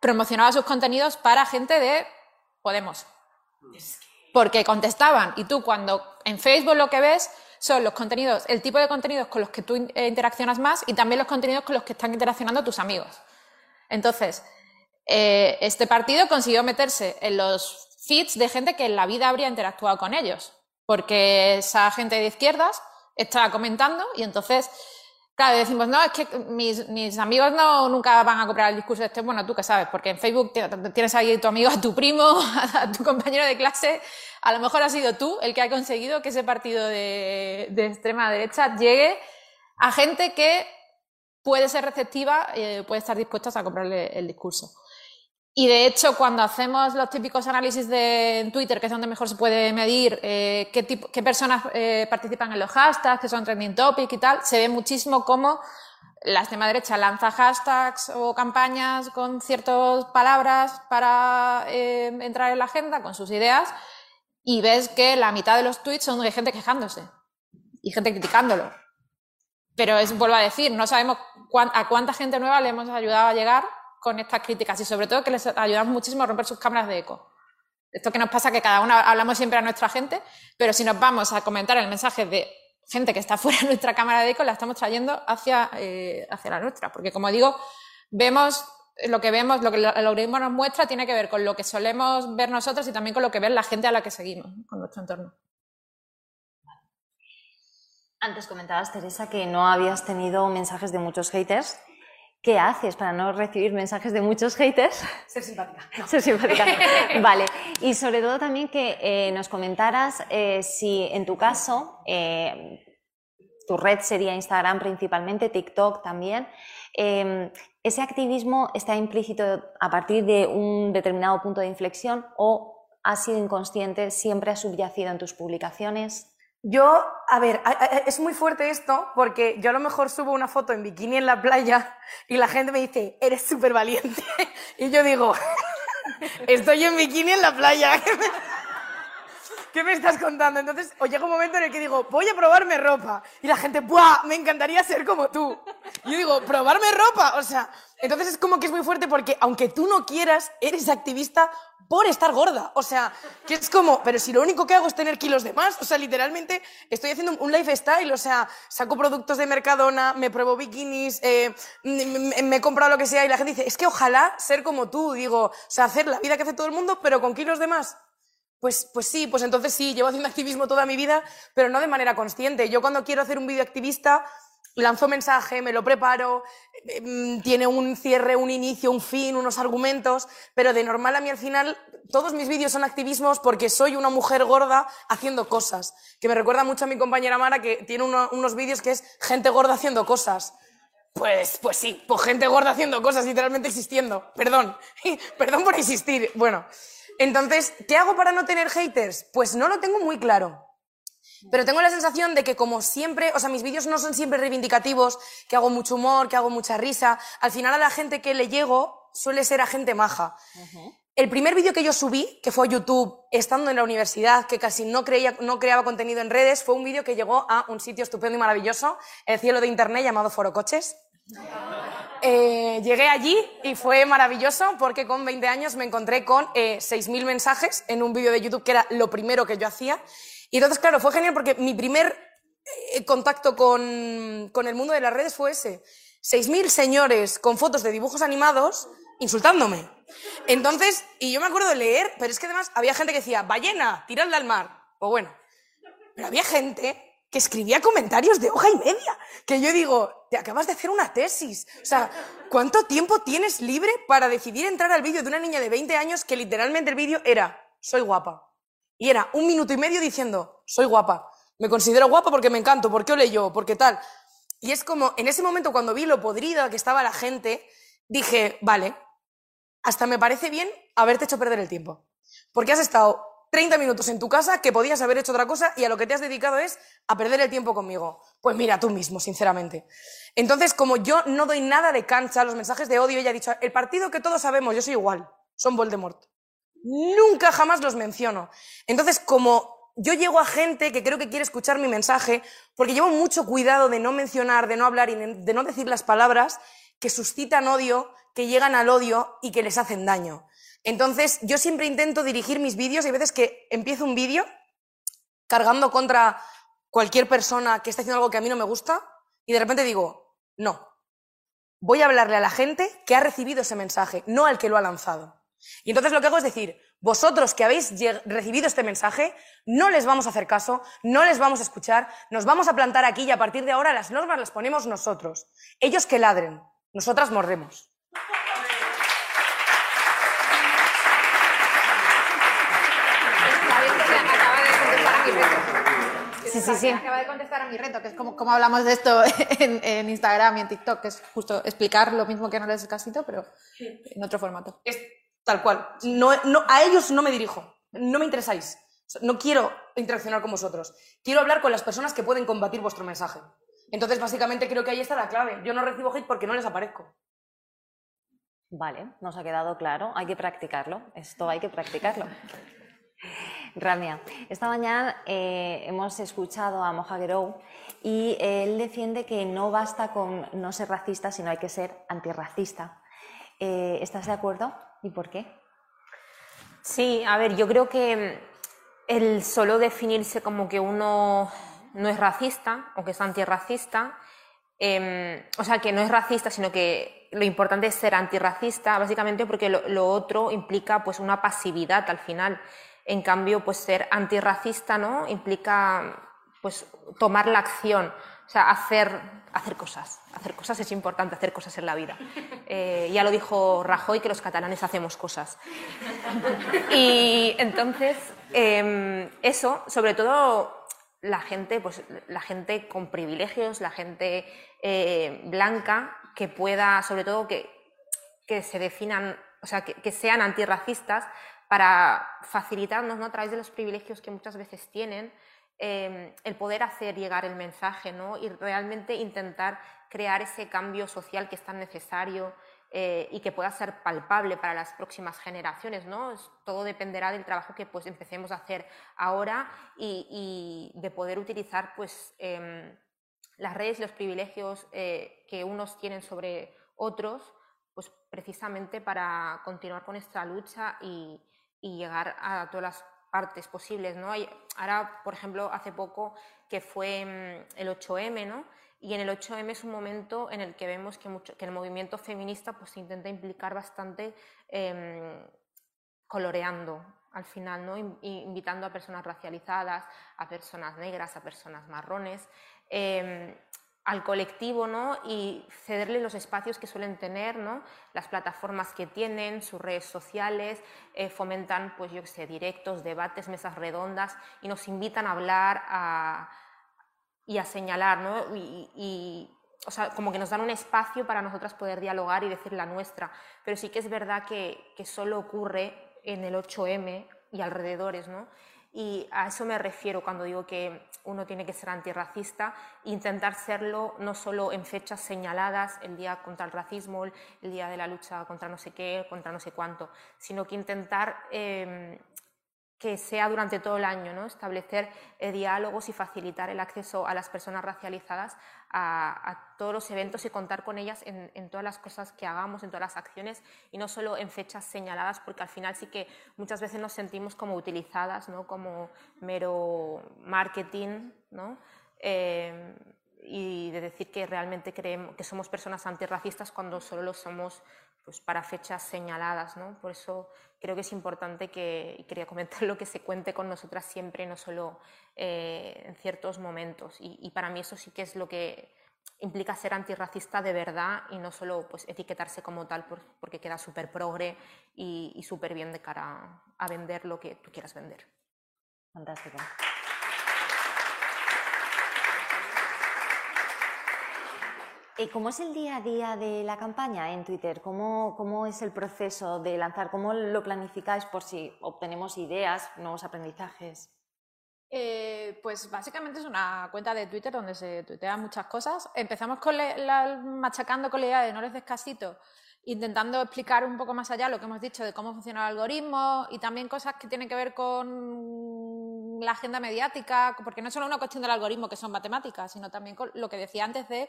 promocionaba sus contenidos para gente de Podemos. Porque contestaban y tú cuando en Facebook lo que ves son los contenidos, el tipo de contenidos con los que tú eh, interaccionas más y también los contenidos con los que están interaccionando tus amigos. Entonces, eh, este partido consiguió meterse en los feeds de gente que en la vida habría interactuado con ellos, porque esa gente de izquierdas estaba comentando y entonces, claro, decimos, no, es que mis, mis amigos no, nunca van a comprar el discurso este, bueno, tú qué sabes, porque en Facebook tienes ahí a tu amigo, a tu primo, [laughs] a tu compañero de clase, a lo mejor has sido tú el que ha conseguido que ese partido de, de extrema derecha llegue a gente que puede ser receptiva, eh, puede estar dispuesta a comprarle el discurso. Y de hecho, cuando hacemos los típicos análisis de Twitter, que es donde mejor se puede medir eh, qué, tipo- qué personas eh, participan en los hashtags, que son trending topic y tal, se ve muchísimo cómo la extrema derecha lanza hashtags o campañas con ciertas palabras para eh, entrar en la agenda con sus ideas y ves que la mitad de los tweets son de gente quejándose y gente criticándolo. Pero es, vuelvo a decir, no sabemos cuán- a cuánta gente nueva le hemos ayudado a llegar con estas críticas y sobre todo que les ayudamos muchísimo a romper sus cámaras de eco. Esto que nos pasa que cada uno hablamos siempre a nuestra gente, pero si nos vamos a comentar el mensaje de gente que está [laughs] fuera de nuestra cámara de eco, la estamos trayendo hacia, eh, hacia la nuestra. Porque como digo, vemos lo que vemos, lo que el algoritmo nos muestra tiene que ver con lo que solemos ver nosotros y también con lo que ve la gente a la que seguimos, con nuestro entorno. Antes comentabas, Teresa, que no habías tenido mensajes de muchos haters. ¿Qué haces para no recibir mensajes de muchos haters? Ser simpática. Ser simpática. [laughs] Vale. Y sobre todo también que eh, nos comentaras eh, si en tu caso, eh, tu red sería Instagram principalmente, TikTok también, eh, ese activismo está implícito a partir de un determinado punto de inflexión o ha sido inconsciente, siempre ha subyacido en tus publicaciones. Yo, a ver, es muy fuerte esto porque yo a lo mejor subo una foto en bikini en la playa y la gente me dice, eres súper valiente. [laughs] Y yo digo, [laughs] estoy en bikini en la playa. ¿Qué [laughs] me, qué me estás contando? Entonces, o llega un momento en el que digo, voy a probarme ropa. Y la gente, ¡buah! Me encantaría ser como tú. Y yo digo, ¿probarme ropa? O sea, entonces es como que es muy fuerte porque aunque tú no quieras, eres activista por estar gorda. O sea, que es como, pero si lo único que hago es tener kilos de más, o sea, literalmente estoy haciendo un lifestyle, o sea, saco productos de Mercadona, me pruebo bikinis, eh, me, me- he comprado lo que sea y la gente dice, es que ojalá ser como tú, digo, o sea, hacer la vida que hace todo el mundo, pero con kilos de más. Pues, pues sí, pues entonces sí, llevo haciendo activismo toda mi vida, pero no de manera consciente. Yo cuando quiero hacer un vídeo activista, lanzo mensaje, me lo preparo, mm, tiene un cierre, un inicio, un fin, unos argumentos, pero de normal a mí al final todos mis vídeos son activismos porque soy una mujer gorda haciendo cosas, que me recuerda mucho a mi compañera Mara que tiene uno- unos vídeos que es gente gorda haciendo cosas. Pues, pues sí, pues gente gorda haciendo cosas, literalmente existiendo. Perdón, [laughs] perdón por insistir. Bueno, entonces, ¿qué hago para no tener haters? Pues no lo tengo muy claro. Pero tengo la sensación de que como siempre, o sea, mis vídeos no son siempre reivindicativos, que hago mucho humor, que hago mucha risa. Al final a la gente que le llego suele ser a gente maja. El primer vídeo que yo subí, que fue a YouTube, estando en la universidad, que casi no, creía, no creaba contenido en redes, fue un vídeo que llegó a un sitio estupendo y maravilloso, el cielo de Internet llamado Foro Coches. Eh, llegué allí y fue maravilloso porque con 20 años me encontré con eh, 6.000 mensajes en un vídeo de YouTube que era lo primero que yo hacía. Y entonces, claro, fue genial porque mi primer eh, contacto con, con el mundo de las redes fue ese. 6.000 señores con fotos de dibujos animados insultándome. Entonces, y yo me acuerdo de leer, pero es que además había gente que decía, ballena, tiradla al mar. O bueno, pero había gente que escribía comentarios de hoja y media, que yo digo, te acabas de hacer una tesis. O sea, ¿cuánto tiempo tienes libre para decidir entrar al vídeo de una niña de 20 años que literalmente el vídeo era, soy guapa? Y era un minuto y medio diciendo, soy guapa. Me considero guapa porque me encanto, porque ole yo, porque tal. Y es como, en ese momento cuando vi lo podrida que estaba la gente, dije, vale, hasta me parece bien haberte hecho perder el tiempo. Porque has estado 30 minutos en tu casa que podías haber hecho otra cosa y a lo que te has dedicado es a perder el tiempo conmigo. Pues mira, tú mismo, sinceramente. Entonces, como yo no doy nada de cancha a los mensajes de odio, ella ha dicho, el partido que todos sabemos, yo soy igual, son Voldemort. Nunca jamás los menciono. Entonces, como yo llego a gente que creo que quiere escuchar mi mensaje, porque llevo mucho cuidado de no mencionar, de no hablar y de no decir las palabras que suscitan odio, que llegan al odio y que les hacen daño. Entonces, yo siempre intento dirigir mis vídeos hay veces que empiezo un vídeo cargando contra cualquier persona que está haciendo algo que a mí no me gusta y de repente digo, no, voy a hablarle a la gente que ha recibido ese mensaje, no al que lo ha lanzado. Y entonces lo que hago es decir, vosotros que habéis recibido este mensaje, no les vamos a hacer caso, no les vamos a escuchar, nos vamos a plantar aquí y a partir de ahora las normas las ponemos nosotros. Ellos que ladren, nosotras mordemos. Sí, sí, sí. Acaba de contestar a mi reto, que es como, como hablamos de esto [laughs] en, en, Instagram y en TikTok, que es justo explicar lo mismo que no les casito, pero en otro formato. Es tal cual. No, no, a ellos no me dirijo. No me interesáis. No quiero interaccionar con vosotros. Quiero hablar con las personas que pueden combatir vuestro mensaje. Entonces, básicamente, creo que ahí está la clave. Yo no recibo hate porque no les aparezco. Vale, nos ha quedado claro. Hay que practicarlo. Esto hay que practicarlo. [laughs] Ramia, esta mañana eh, hemos escuchado a Moja y él defiende que no basta con no ser racista, sino hay que ser antirracista. Eh, ¿Estás de acuerdo? ¿Y por qué? Sí, a ver, yo creo que el solo definirse como que uno no es racista o que es antirracista, em, o sea, que no es racista, sino que lo importante es ser antirracista, básicamente porque lo, lo otro implica pues una pasividad al final. En cambio, pues ser antirracista, ¿no? Implica pues tomar la acción, o sea, hacer, hacer cosas. Hacer cosas es importante, hacer cosas en la vida. Eh, ya lo dijo Rajoy que los catalanes hacemos cosas. Y entonces, em, eso, sobre todo la gente, pues la gente con privilegios, la gente eh, blanca, que pueda, sobre todo, que, que se definan, o sea, que, que sean antirracistas, para facilitarnos ¿no? a través de los privilegios que muchas veces tienen em, el poder hacer llegar el mensaje ¿no? y realmente intentar crear ese cambio social que es tan necesario eh, y que pueda ser palpable para las próximas generaciones. ¿no? todo dependerá del trabajo que pues, empecemos a hacer ahora y, de poder utilizar pues, em, las redes y los privilegios eh, que unos tienen sobre otros pues precisamente para continuar con esta lucha y, y llegar a todas las partes posibles, ¿no? ahora, por ejemplo, hace poco que fue mm, el 8M, ¿no? Y en el 8M es un momento en el que vemos que, mucho, que el movimiento feminista pues intenta implicar bastante em, coloreando al final, ¿no? invitando a personas racializadas, a personas negras, a personas marrones. Em, al colectivo ¿no? y cederle los espacios que suelen tener, ¿no? las plataformas que tienen, sus redes sociales, eh, fomentan pues, yo sé, directos, debates, mesas redondas y nos invitan a hablar y a señalar, ¿no? y, o sea, como que nos dan un espacio para nosotras poder dialogar y decir la nuestra. Pero sí que es verdad que, que solo ocurre en el 8M y alrededores, ¿no? Y a eso me refiero cuando digo que uno tiene que ser antirracista, intentar serlo no solo en fechas señaladas, el día contra el racismo, el día de la lucha contra no sé qué, contra no sé cuánto, sino que intentar em, que sea durante todo el año, ¿no? establecer eh, diálogos y facilitar el acceso a las personas racializadas a, todos los eventos y contar con ellas en, todas las cosas que hagamos, en todas las acciones y no solo en fechas señaladas, porque al final sí que muchas veces nos sentimos como utilizadas, ¿no? como mero marketing, ¿no? Eh, y de decir que realmente creemos que somos personas antirracistas cuando solo lo somos pues, para fechas señaladas. ¿no? Por eso creo que es importante que, y quería comentarlo, que se cuente con nosotras siempre, no solo eh, en ciertos momentos. Y, para mí eso sí que es lo que implica ser antirracista de verdad y no solo pues, etiquetarse como tal porque queda súper progre y, y súper bien de cara a vender lo que tú quieras vender. Fantástico. Cómo es el día a día de la campaña en Twitter? ¿Cómo, ¿Cómo, es el proceso de lanzar? ¿Cómo lo planificáis por si obtenemos ideas, nuevos aprendizajes? Eh, pues básicamente es una cuenta de Twitter donde se tuitean muchas cosas. Empezamos machacando con la idea de no les des casito, intentando explicar un poco más allá lo que hemos dicho de cómo funciona el algoritmo y también cosas que tienen que ver con la agenda mediática, porque no es solo una cuestión del algoritmo que son matemáticas, sino también lo que decía antes de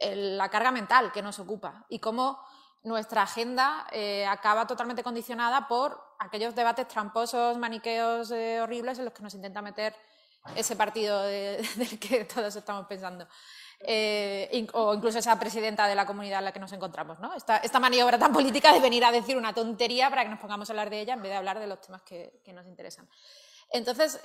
la carga mental que nos ocupa y cómo nuestra agenda eh, acaba totalmente condicionada por aquellos debates tramposos, maniqueos eh, horribles en los que nos intenta meter ese partido [laughs] del que todos estamos pensando. Eh, o incluso esa presidenta de la comunidad en la que nos encontramos. ¿no? Esta, esta, maniobra tan política de venir a decir una tontería para que nos pongamos a hablar de ella en vez de hablar de los temas que nos interesan. Entonces,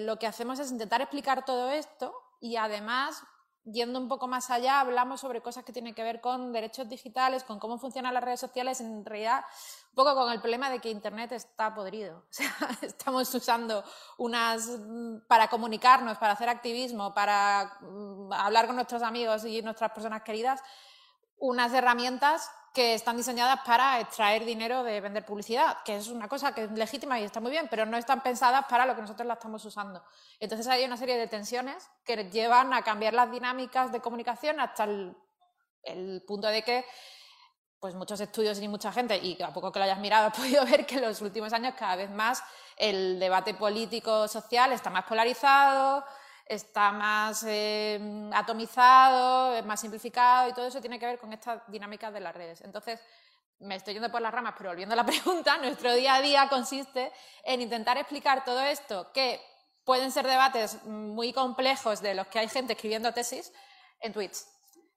lo que hacemos es intentar explicar todo esto y además yendo un poco más allá, hablamos sobre cosas que tienen que ver con derechos digitales, con cómo funcionan las redes sociales, en realidad un poco con el problema de que Internet está podrido. [laughs] O sea, estamos usando unas mm, para comunicarnos, para hacer activismo, para mm, hablar con nuestros amigos y nuestras personas queridas, unas herramientas que están diseñadas para extraer dinero de vender publicidad, que es una cosa que es legítima y está muy bien, pero no están pensadas para lo que nosotros la estamos usando. Entonces hay una serie de tensiones que llevan a cambiar las dinámicas de comunicación hasta el, punto de que pues muchos estudios y mucha gente, y a poco que lo hayas mirado, [laughs] has podido ver que en los últimos años cada vez más el debate político-social está más polarizado, está más em, atomizado, es más simplificado y todo eso tiene que ver con estas dinámicas de las redes. Entonces, me estoy yendo por las ramas, pero volviendo a la [laughs] pregunta, nuestro día a día consiste en intentar explicar todo esto, que pueden ser debates muy complejos de los que hay gente escribiendo tesis en tweets.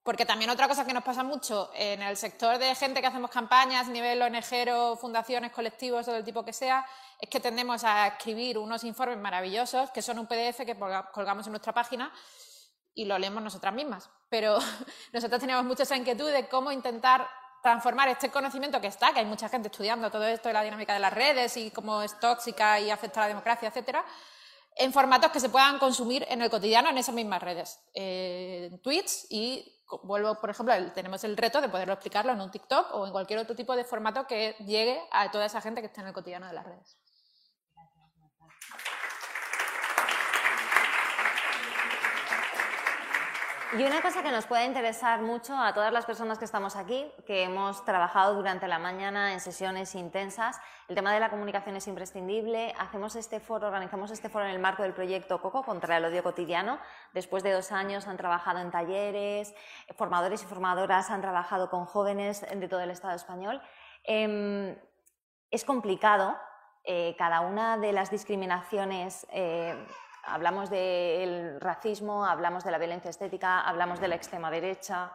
Porque también otra cosa que nos pasa mucho en el sector de gente que hacemos campañas, nivel ONG, fundaciones, colectivos, todo el tipo que sea, es que tendemos a escribir unos informes maravillosos que son un PDF que colgamos en nuestra página y lo leemos nosotras mismas. Pero [laughs] nosotros teníamos mucha inquietud de cómo intentar transformar este conocimiento que está, que hay mucha gente estudiando todo esto de la dinámica de las redes y cómo es tóxica y afecta a la democracia, etcétera, en formatos que se puedan consumir en el cotidiano en esas mismas redes, en tweets y vuelvo, por ejemplo, tenemos el reto de poderlo explicarlo en un TikTok o en cualquier otro tipo de formato que llegue a toda esa gente que está en el cotidiano de las redes. Y una cosa que nos puede interesar mucho a todas las personas que estamos aquí, que hemos trabajado durante la mañana en sesiones intensas, el tema de la comunicación es imprescindible. Hacemos este foro, organizamos este foro en el marco del proyecto COCO contra el odio cotidiano. Después de dos años han trabajado en talleres, formadores y formadoras han trabajado con jóvenes de todo el Estado español. Em, es complicado. Eh, cada una de las discriminaciones eh, hablamos del racismo, hablamos de la violencia estética, hablamos de la extrema derecha.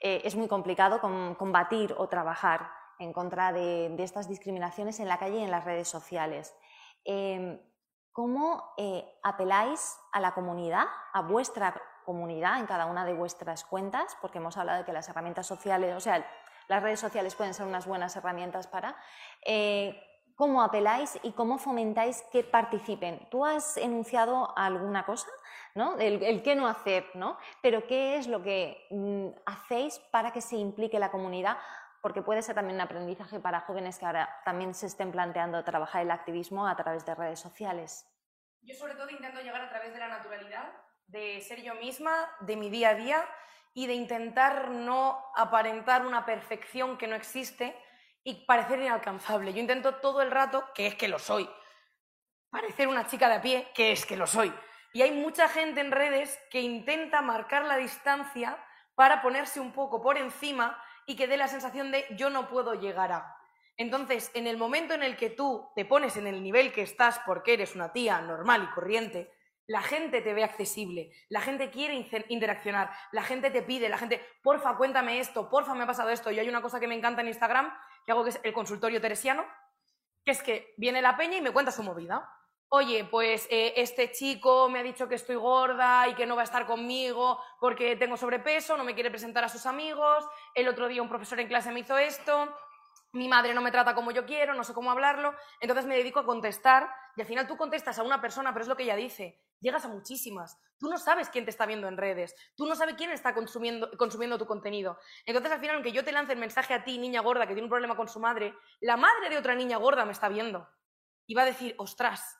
Eh, es muy complicado combatir o trabajar en contra de, estas discriminaciones en la calle y en las redes sociales. Em, ¿Cómo eh, apeláis a la comunidad, a vuestra comunidad en cada una de vuestras cuentas? Porque hemos hablado de que las herramientas sociales, o sea, las redes sociales pueden ser unas buenas herramientas para. Cómo apeláis y cómo fomentáis que participen. Tú has enunciado alguna cosa, ¿no? El, qué no hacer, ¿no? Pero ¿qué es lo que mm, hacéis para que se implique la comunidad? Porque puede ser también un aprendizaje para jóvenes que ahora también se estén planteando trabajar el activismo a través de redes sociales. Yo sobre todo intento llegar a través de la naturalidad, de ser yo misma, de mi día a día y de intentar no aparentar una perfección que no existe y parecer inalcanzable. Yo intento todo el rato, que es que lo soy, parecer una chica de a pie, que es que lo soy. Y hay mucha gente en redes que intenta marcar la distancia para ponerse un poco por encima y que dé la sensación de yo no puedo llegar a. Entonces, en el momento en el que tú te pones en el nivel que estás porque eres una tía normal y corriente, la gente te ve accesible, la gente quiere interaccionar, la gente te pide, la gente, porfa, cuéntame esto, porfa, me ha pasado esto. Y hay una cosa que me encanta en Instagram, que hago que es el consultorio teresiano, que es que viene la peña y me cuenta su movida. Oye, pues eh, este chico me ha dicho que estoy gorda y que no va a estar conmigo porque tengo sobrepeso, no me quiere presentar a sus amigos, el otro día un profesor en clase me hizo esto, mi madre no me trata como yo quiero, no sé cómo hablarlo, entonces me dedico a contestar y al final tú contestas a una persona, pero es lo que ella dice, llegas a muchísimas. Tú no sabes quién te está viendo en redes, tú no sabes quién está consumiendo, consumiendo tu contenido. Entonces al final, aunque yo te lance el mensaje a ti, niña gorda, que tiene un problema con su madre, la madre de otra niña gorda me está viendo y va a decir, ostras,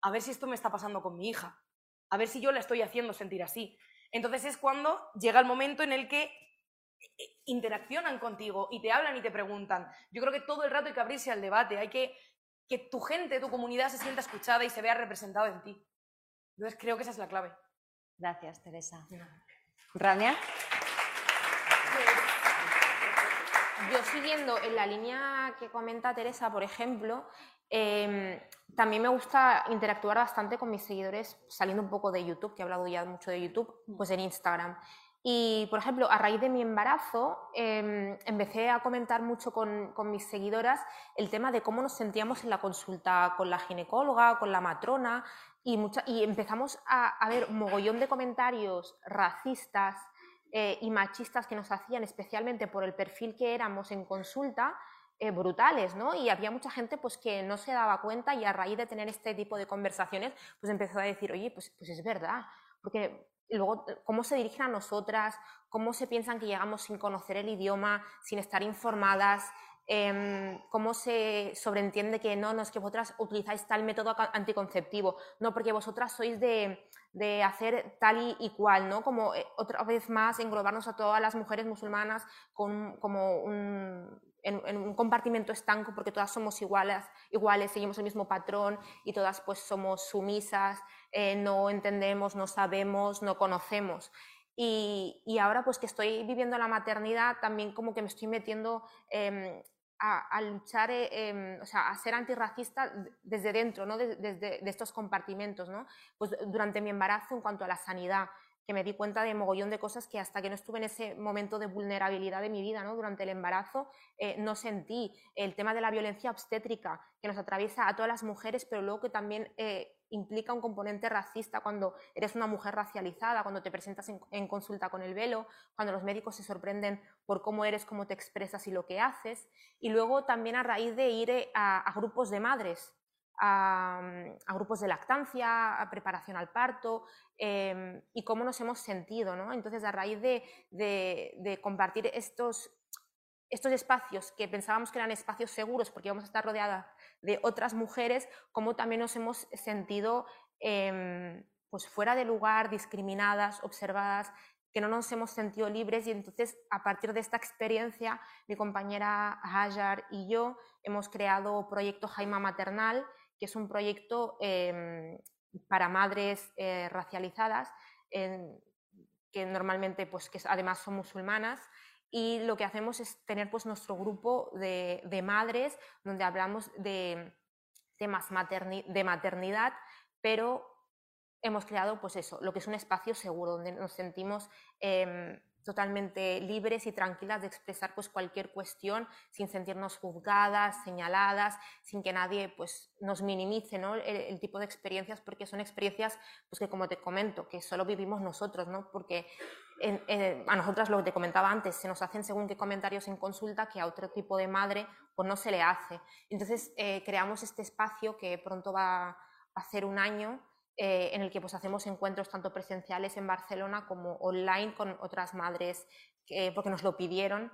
a ver si esto me está pasando con mi hija, a ver si yo la estoy haciendo sentir así. Entonces es cuando llega el momento en el que eh, interaccionan contigo y te hablan y te preguntan. Yo creo que todo el rato hay que abrirse al debate, hay que que tu gente, tu comunidad se sienta escuchada y se vea representada en ti. Entonces creo que esa es la clave. Gracias, Teresa. Rania. Yo siguiendo en la línea que comenta Teresa, por ejemplo, em, también me gusta interactuar bastante con mis seguidores, saliendo un poco de YouTube, que he hablado ya mucho de YouTube, pues en Instagram. Y, por ejemplo, a raíz de mi embarazo, em, empecé a comentar mucho con, mis seguidoras el tema de cómo nos sentíamos en la consulta con la ginecóloga, con la matrona, y, y empezamos a, ver un mogollón de comentarios racistas eh, y machistas que nos hacían, especialmente por el perfil que éramos en consulta, eh, brutales, ¿no? Y había mucha gente pues, que no se daba cuenta y a raíz de tener este tipo de conversaciones, pues empezó a decir, oye, pues, pues es verdad, porque luego cómo se dirigen a nosotras, cómo se piensan que llegamos sin conocer el idioma, sin estar informadas, em, cómo se sobreentiende que no, no es que vosotras utilizáis tal método anticonceptivo, no, porque vosotras sois de, hacer tal y, cual, ¿no? Como eh, otra vez más englobarnos a todas las mujeres musulmanas con, como un, en, un compartimento estanco porque todas somos iguales, iguales, seguimos el mismo patrón y todas pues somos sumisas, eh, no entendemos, no sabemos, no conocemos. Y, ahora pues que estoy viviendo la maternidad, también como que me estoy metiendo em, a, luchar, eh, em, o sea, a ser antirracista desde dentro, ¿no? desde de, estos compartimentos. ¿no? Pues durante mi embarazo en cuanto a la sanidad, que me di cuenta de mogollón de cosas que hasta que no estuve en ese momento de vulnerabilidad de mi vida, ¿no? durante el embarazo, eh, no sentí. El tema de la violencia obstétrica, que nos atraviesa a todas las mujeres, pero luego que también eh, implica un componente racista cuando eres una mujer racializada, cuando te presentas en, consulta con el velo, cuando los médicos se sorprenden por cómo eres, cómo te expresas y lo que haces. Y luego también a raíz de ir eh, a grupos de madres, a, grupos de lactancia, a preparación al parto em, y cómo nos hemos sentido. ¿no? Entonces, a raíz de, compartir estos, estos espacios que pensábamos que eran espacios seguros porque íbamos a estar rodeadas de otras mujeres, cómo también nos hemos sentido em, pues fuera de lugar, discriminadas, observadas, que no nos hemos sentido libres. Y entonces a partir de esta experiencia mi compañera Hajar y yo hemos creado Proyecto Jaima Maternal que es un proyecto em, para madres eh, racializadas, que normalmente pues, que además son musulmanas, y lo que hacemos es tener pues, nuestro grupo de, madres donde hablamos de temas de maternidad, pero hemos creado pues eso, lo que es un espacio seguro, donde nos sentimos em, totalmente libres y tranquilas de expresar pues cualquier cuestión sin sentirnos juzgadas, señaladas, sin que nadie pues nos minimice ¿no? el, tipo de experiencias porque son experiencias pues que como te comento que solo vivimos nosotros ¿no? porque a nosotras lo que te comentaba antes se nos hacen según qué comentarios en consulta que a otro tipo de madre pues no se le hace. Entonces eh, creamos este espacio que pronto va a hacer un año eh, en el que pues, hacemos encuentros tanto presenciales en Barcelona como online con otras madres, porque nos lo pidieron,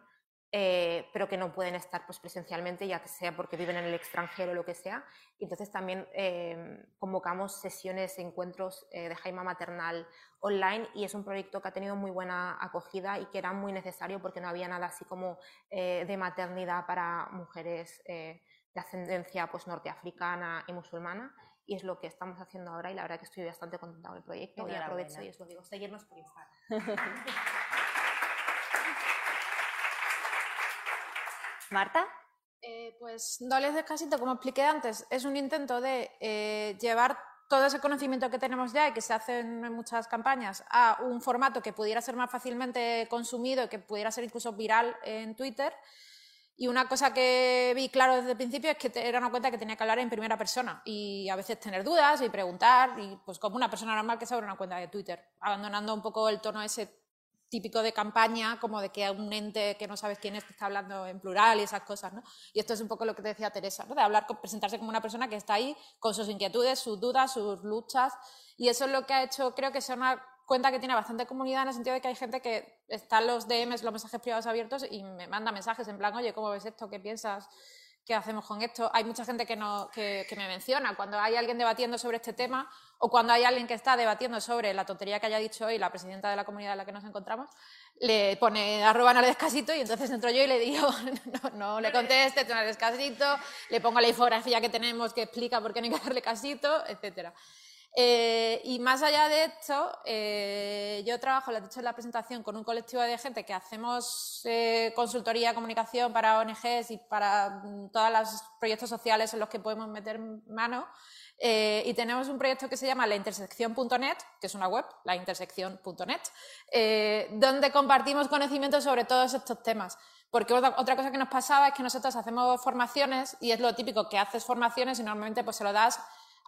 eh, pero que no pueden estar pues, presencialmente, ya que sea porque viven en el extranjero o lo que sea. entonces también eh, convocamos sesiones, encuentros eh, de Jaima Maternal online y es un proyecto que ha tenido muy buena acogida y que era muy necesario porque no había nada así como de maternidad para mujeres de ascendencia pues, norteafricana y musulmana y es lo que estamos haciendo ahora y la verdad que estoy bastante contenta con el proyecto y aprovecho y os lo digo, seguirnos por Instagram. [laughs] Marta. Eh, pues Doles Descasito, como expliqué antes, es un intento de eh, llevar todo ese conocimiento que tenemos ya y que se hace en muchas campañas a un formato que pudiera ser más fácilmente consumido y que pudiera ser incluso viral en Twitter. Y una cosa que vi claro desde el principio es que era una cuenta que tenía que hablar en primera persona y a veces tener dudas y preguntar, y pues como una persona normal que se abre una cuenta de Twitter, abandonando un poco el tono ese típico de campaña, como de que un ente que no sabes quién es te está hablando en plural y esas cosas, ¿no? Y esto es un poco lo que te decía Teresa, ¿no? De hablar, presentarse como una persona que está ahí con sus inquietudes, sus dudas, sus luchas, y eso es lo que ha hecho, creo que sea una cuenta que tiene bastante comunidad en el sentido de que hay gente que está los DMs, los mensajes privados abiertos, y me manda mensajes en plan, oye, ¿cómo ves esto? ¿Qué piensas? ¿Qué hacemos con esto? Hay mucha gente que, no, que, me menciona cuando hay alguien debatiendo sobre este tema o cuando hay alguien que está debatiendo sobre la tontería que haya dicho hoy la presidenta de la comunidad en la que nos encontramos, le pone arroba no le y entonces entro yo y le digo, [laughs] no, no le conteste, no le descasito, le pongo la infografía que tenemos que explica por qué no hay que hacerle casito, etc. Eh, y más allá de esto, eh, yo trabajo, lo he dicho en la presentación, con un colectivo de gente que hacemos eh, consultoría, comunicación para ONGs y para mm, todos los proyectos sociales en los que podemos meter mano. Y tenemos un proyecto que se llama laintersección.net, que es una web, laintersección.net, donde compartimos conocimientos sobre todos estos temas. Porque otra, cosa que nos pasaba es que nosotros hacemos formaciones y es lo típico que haces formaciones y normalmente pues se lo das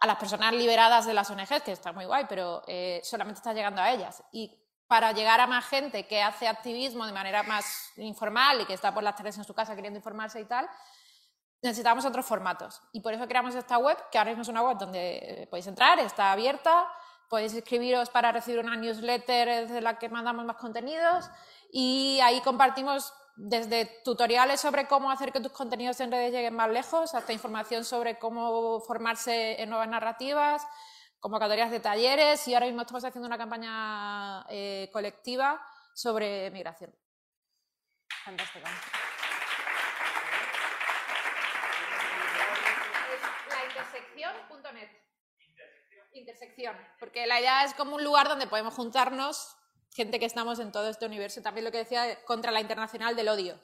a las personas liberadas de las ONGs, que está muy guay, pero eh, solamente está llegando a ellas. Y para llegar a más gente que hace activismo de manera más informal y que está por las tardes en su casa queriendo informarse y tal, necesitamos otros formatos. Y por eso creamos esta web, que ahora mismo es una web donde eh, podéis entrar, está abierta, podéis inscribiros para recibir una newsletter desde la que mandamos más contenidos y ahí compartimos desde tutoriales sobre cómo hacer que tus contenidos en redes lleguen más lejos, hasta información sobre cómo formarse en nuevas narrativas, convocatorias de talleres y ahora mismo estamos haciendo una campaña eh, colectiva sobre migración. Fantástico. intersección.net. Intersección, porque la idea es como un lugar donde podemos juntarnos, gente que estamos en todo este universo. También lo que decía contra la internacional del odio,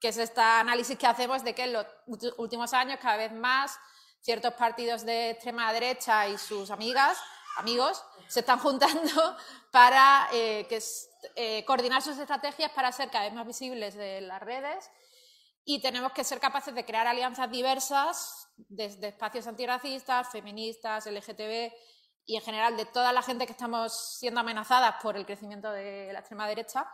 que es este análisis que hacemos de que en los últimos años cada vez más ciertos partidos de extrema derecha y sus amigas, amigos, se están juntando [laughs] para eh, que, eh, coordinar sus estrategias para ser cada vez más visibles en las redes y tenemos que ser capaces de crear alianzas diversas desde espacios antirracistas, feministas, LGTB y en general de toda la gente que estamos siendo amenazadas por el crecimiento de la extrema derecha.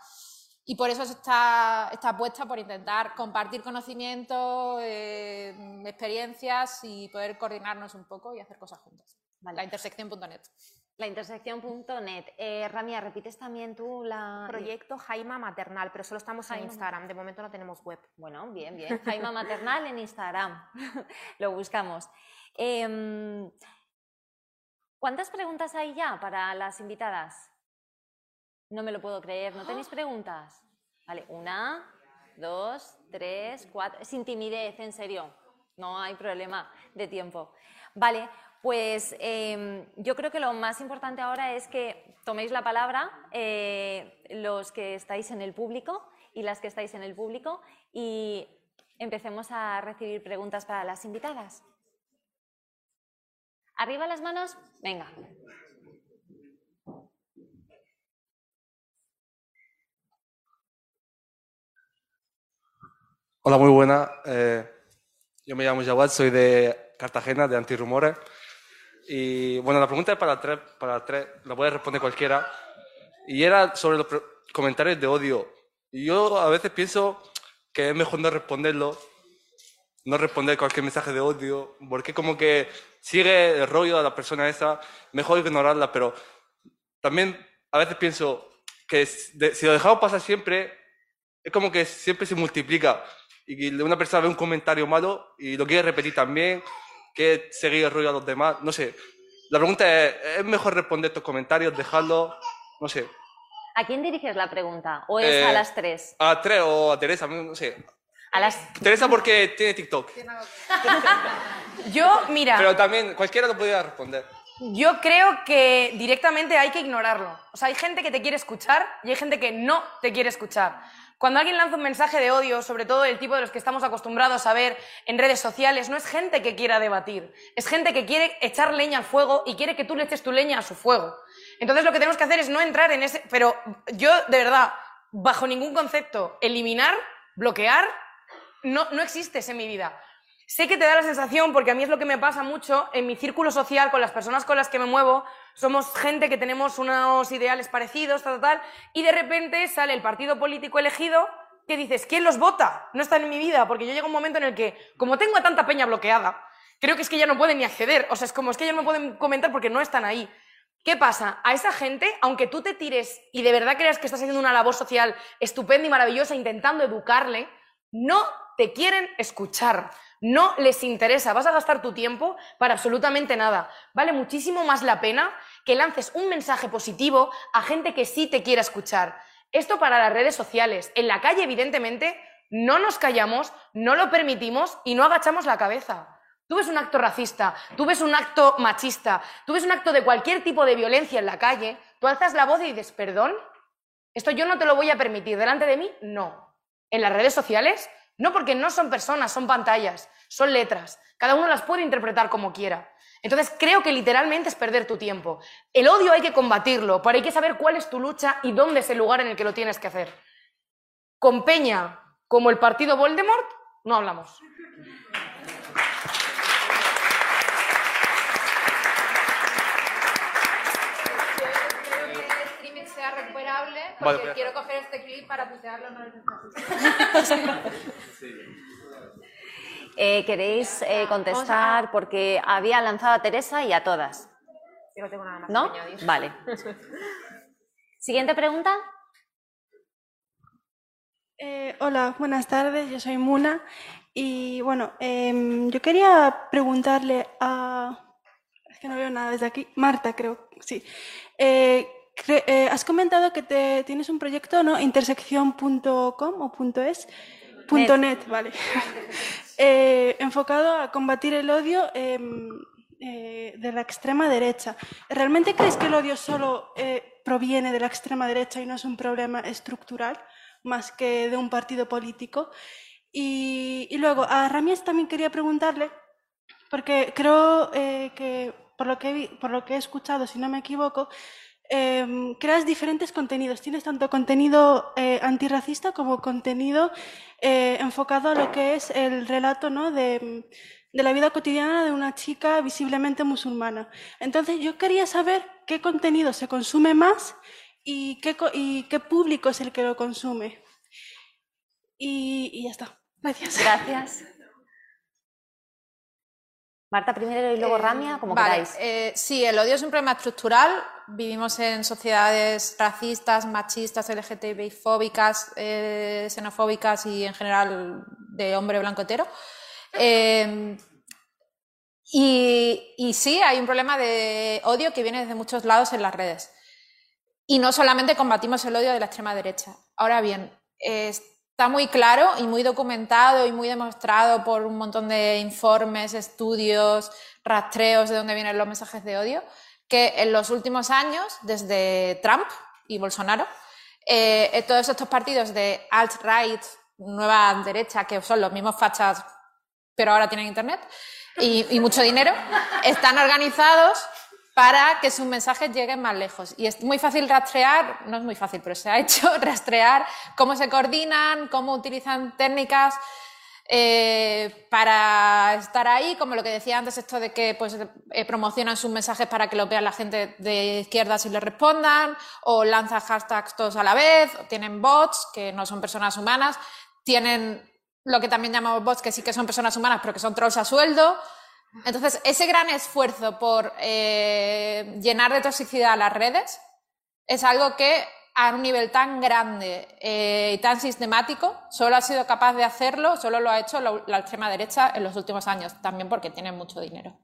Y por eso está, está apuesta por intentar compartir conocimiento, eh, experiencias y poder coordinarnos un poco y hacer cosas juntas. La intersección.net. La intersección.net. Eh, Ramia, ¿repites también tú la...? Proyecto Jaima Maternal, pero solo estamos en Instagram. De momento no tenemos web. Bueno, bien, bien. Jaima [laughs] Maternal en Instagram. [laughs] Lo buscamos. Em, ¿Cuántas preguntas hay ya para las invitadas? No me lo puedo creer. ¿No tenéis [gasps] preguntas? Vale, una, dos, tres, cuatro. Sin timidez, en serio. No hay problema de tiempo. Vale, pues em, yo creo que lo más importante ahora es que toméis la palabra eh, los que estáis en el público y las que estáis en el público y empecemos a recibir preguntas para las invitadas. Arriba las manos, venga. Hola, muy buena. Eh, yo me llamo Jawad, soy de Cartagena, de Antirrumores. Y bueno, la pregunta es para tres, para tres, la puede responder cualquiera. Y era sobre los comentarios de odio. Y yo a veces pienso que es mejor no responderlo, no responder cualquier mensaje de odio, porque como que sigue el rollo a la persona esa, mejor ignorarla, pero también a veces pienso que si lo dejamos pasar siempre, es como que siempre se multiplica. Y que una persona ve un comentario malo y lo quiere repetir también, quiere seguir el rollo a los demás, no sé. La pregunta es, ¿es mejor responder estos comentarios, dejarlos? No sé. ¿A quién diriges la pregunta? ¿O es Eh, a las tres? A tres o a Teresa, no sé. A las... Teresa porque tiene TikTok. Yo, mira, Pero también cualquiera lo podría responder. yo creo que directamente hay que ignorarlo. O sea, hay gente que te quiere escuchar y hay gente que no te quiere escuchar. Cuando alguien lanza un mensaje de odio, sobre todo el tipo de los que estamos acostumbrados a ver en redes sociales, no es gente que quiera debatir, es gente que quiere echar leña al fuego y quiere que tú le eches tu leña a su fuego. Entonces lo que tenemos que hacer es no entrar en ese... Pero yo, de verdad, bajo ningún concepto, eliminar, bloquear, no, no existes en mi vida. Sé que te da la sensación, porque a mí es lo que me pasa mucho en mi círculo social, con las personas con las que me muevo, somos gente que tenemos unos ideales parecidos, tal, tal, tal, y de repente sale el partido político elegido que dices, ¿quién los vota? No están en mi vida, porque yo llego a un momento en el que, como tengo a tanta peña bloqueada, creo que es que ya no pueden ni acceder, o sea, es como es que ya no pueden comentar porque no están ahí. ¿Qué pasa? A esa gente, aunque tú te tires y de verdad creas que estás haciendo una labor social estupenda y maravillosa intentando educarle, no te quieren escuchar. No les interesa. Vas a gastar tu tiempo para absolutamente nada. Vale muchísimo más la pena que lances un mensaje positivo a gente que sí te quiera escuchar. Esto para las redes sociales. En la calle, evidentemente, no nos callamos, no lo permitimos y no agachamos la cabeza. Tú ves un acto racista, tú ves un acto machista, tú ves un acto de cualquier tipo de violencia en la calle, tú alzas la voz y dices, perdón, esto yo no te lo voy a permitir. Delante de mí, no. En las redes sociales, no porque no son personas, son pantallas, son letras. Cada uno las puede interpretar como quiera. Entonces creo que literalmente es perder tu tiempo. El odio hay que combatirlo, pero hay que saber cuál es tu lucha y dónde es el lugar en el que lo tienes que hacer. Con Peña, como el partido Voldemort, no hablamos. Espero que el streaming sea recuperable porque Vale, quiero coger este clip para putearlo en el [laughs] Eh, ¿Queréis eh, contestar? Porque había lanzado a Teresa y a todas. Yo no tengo nada más ¿No? que añadir. Vale. [laughs] Siguiente pregunta. Eh, hola, buenas tardes, yo soy Muna y bueno, em, yo quería preguntarle a... Es que no veo nada desde aquí. Marta, creo, sí. Eh, eh, has comentado que te, tienes un proyecto, ¿no? Intersección.com o punto .es. Punto .net, vale. [laughs] Eh, enfocado a combatir el odio em, eh, de la extrema derecha. ¿Realmente crees que el odio solo proviene de la extrema derecha y no es un problema estructural más que de un partido político? Y, y luego, a Ramies también quería preguntarle, porque creo que, por lo que, por lo que he escuchado, si no me equivoco, em, creas diferentes contenidos. Tienes tanto contenido eh, antirracista como contenido eh, enfocado a lo que es el relato ¿no? de, de la vida cotidiana de una chica visiblemente musulmana. Entonces, yo quería saber qué contenido se consume más y qué, co- y qué público es el que lo consume. Y, y ya está. Gracias. Gracias. Marta primero y luego Eh, Ramia, como vale, queráis. eh, sí, el odio es un problema estructural. Vivimos en sociedades racistas, machistas, LGTBI-fóbicas, eh, xenofóbicas y en general de hombre blanco hetero. Eh, y, y sí, hay un problema de odio que viene desde muchos lados en las redes. Y no solamente combatimos el odio de la extrema derecha. Ahora bien, eh, está muy claro y muy documentado y muy demostrado por un montón de informes, estudios, rastreos de dónde vienen los mensajes de odio, que en los últimos años, desde Trump y Bolsonaro, eh, todos estos partidos de alt-right, nueva derecha, que son los mismos fachas, pero ahora tienen internet y, y mucho dinero, están organizados para que sus mensajes lleguen más lejos. Y es muy fácil rastrear, no es muy fácil, pero se ha hecho [laughs] rastrear cómo se coordinan, cómo utilizan técnicas eh, para estar ahí, como lo que decía antes, esto de que pues, eh, promocionan sus mensajes para que lo vean la gente de izquierdas y le respondan, o lanzan hashtags todos a la vez, o tienen bots, que no son personas humanas, tienen lo que también llamamos bots, que sí que son personas humanas, pero que son trolls a sueldo. Entonces, ese gran esfuerzo por eh, llenar de toxicidad las redes es algo que a un nivel tan grande eh, y tan sistemático, solo ha sido capaz de hacerlo, solo lo ha hecho la, la extrema derecha en los últimos años, también porque tiene mucho dinero.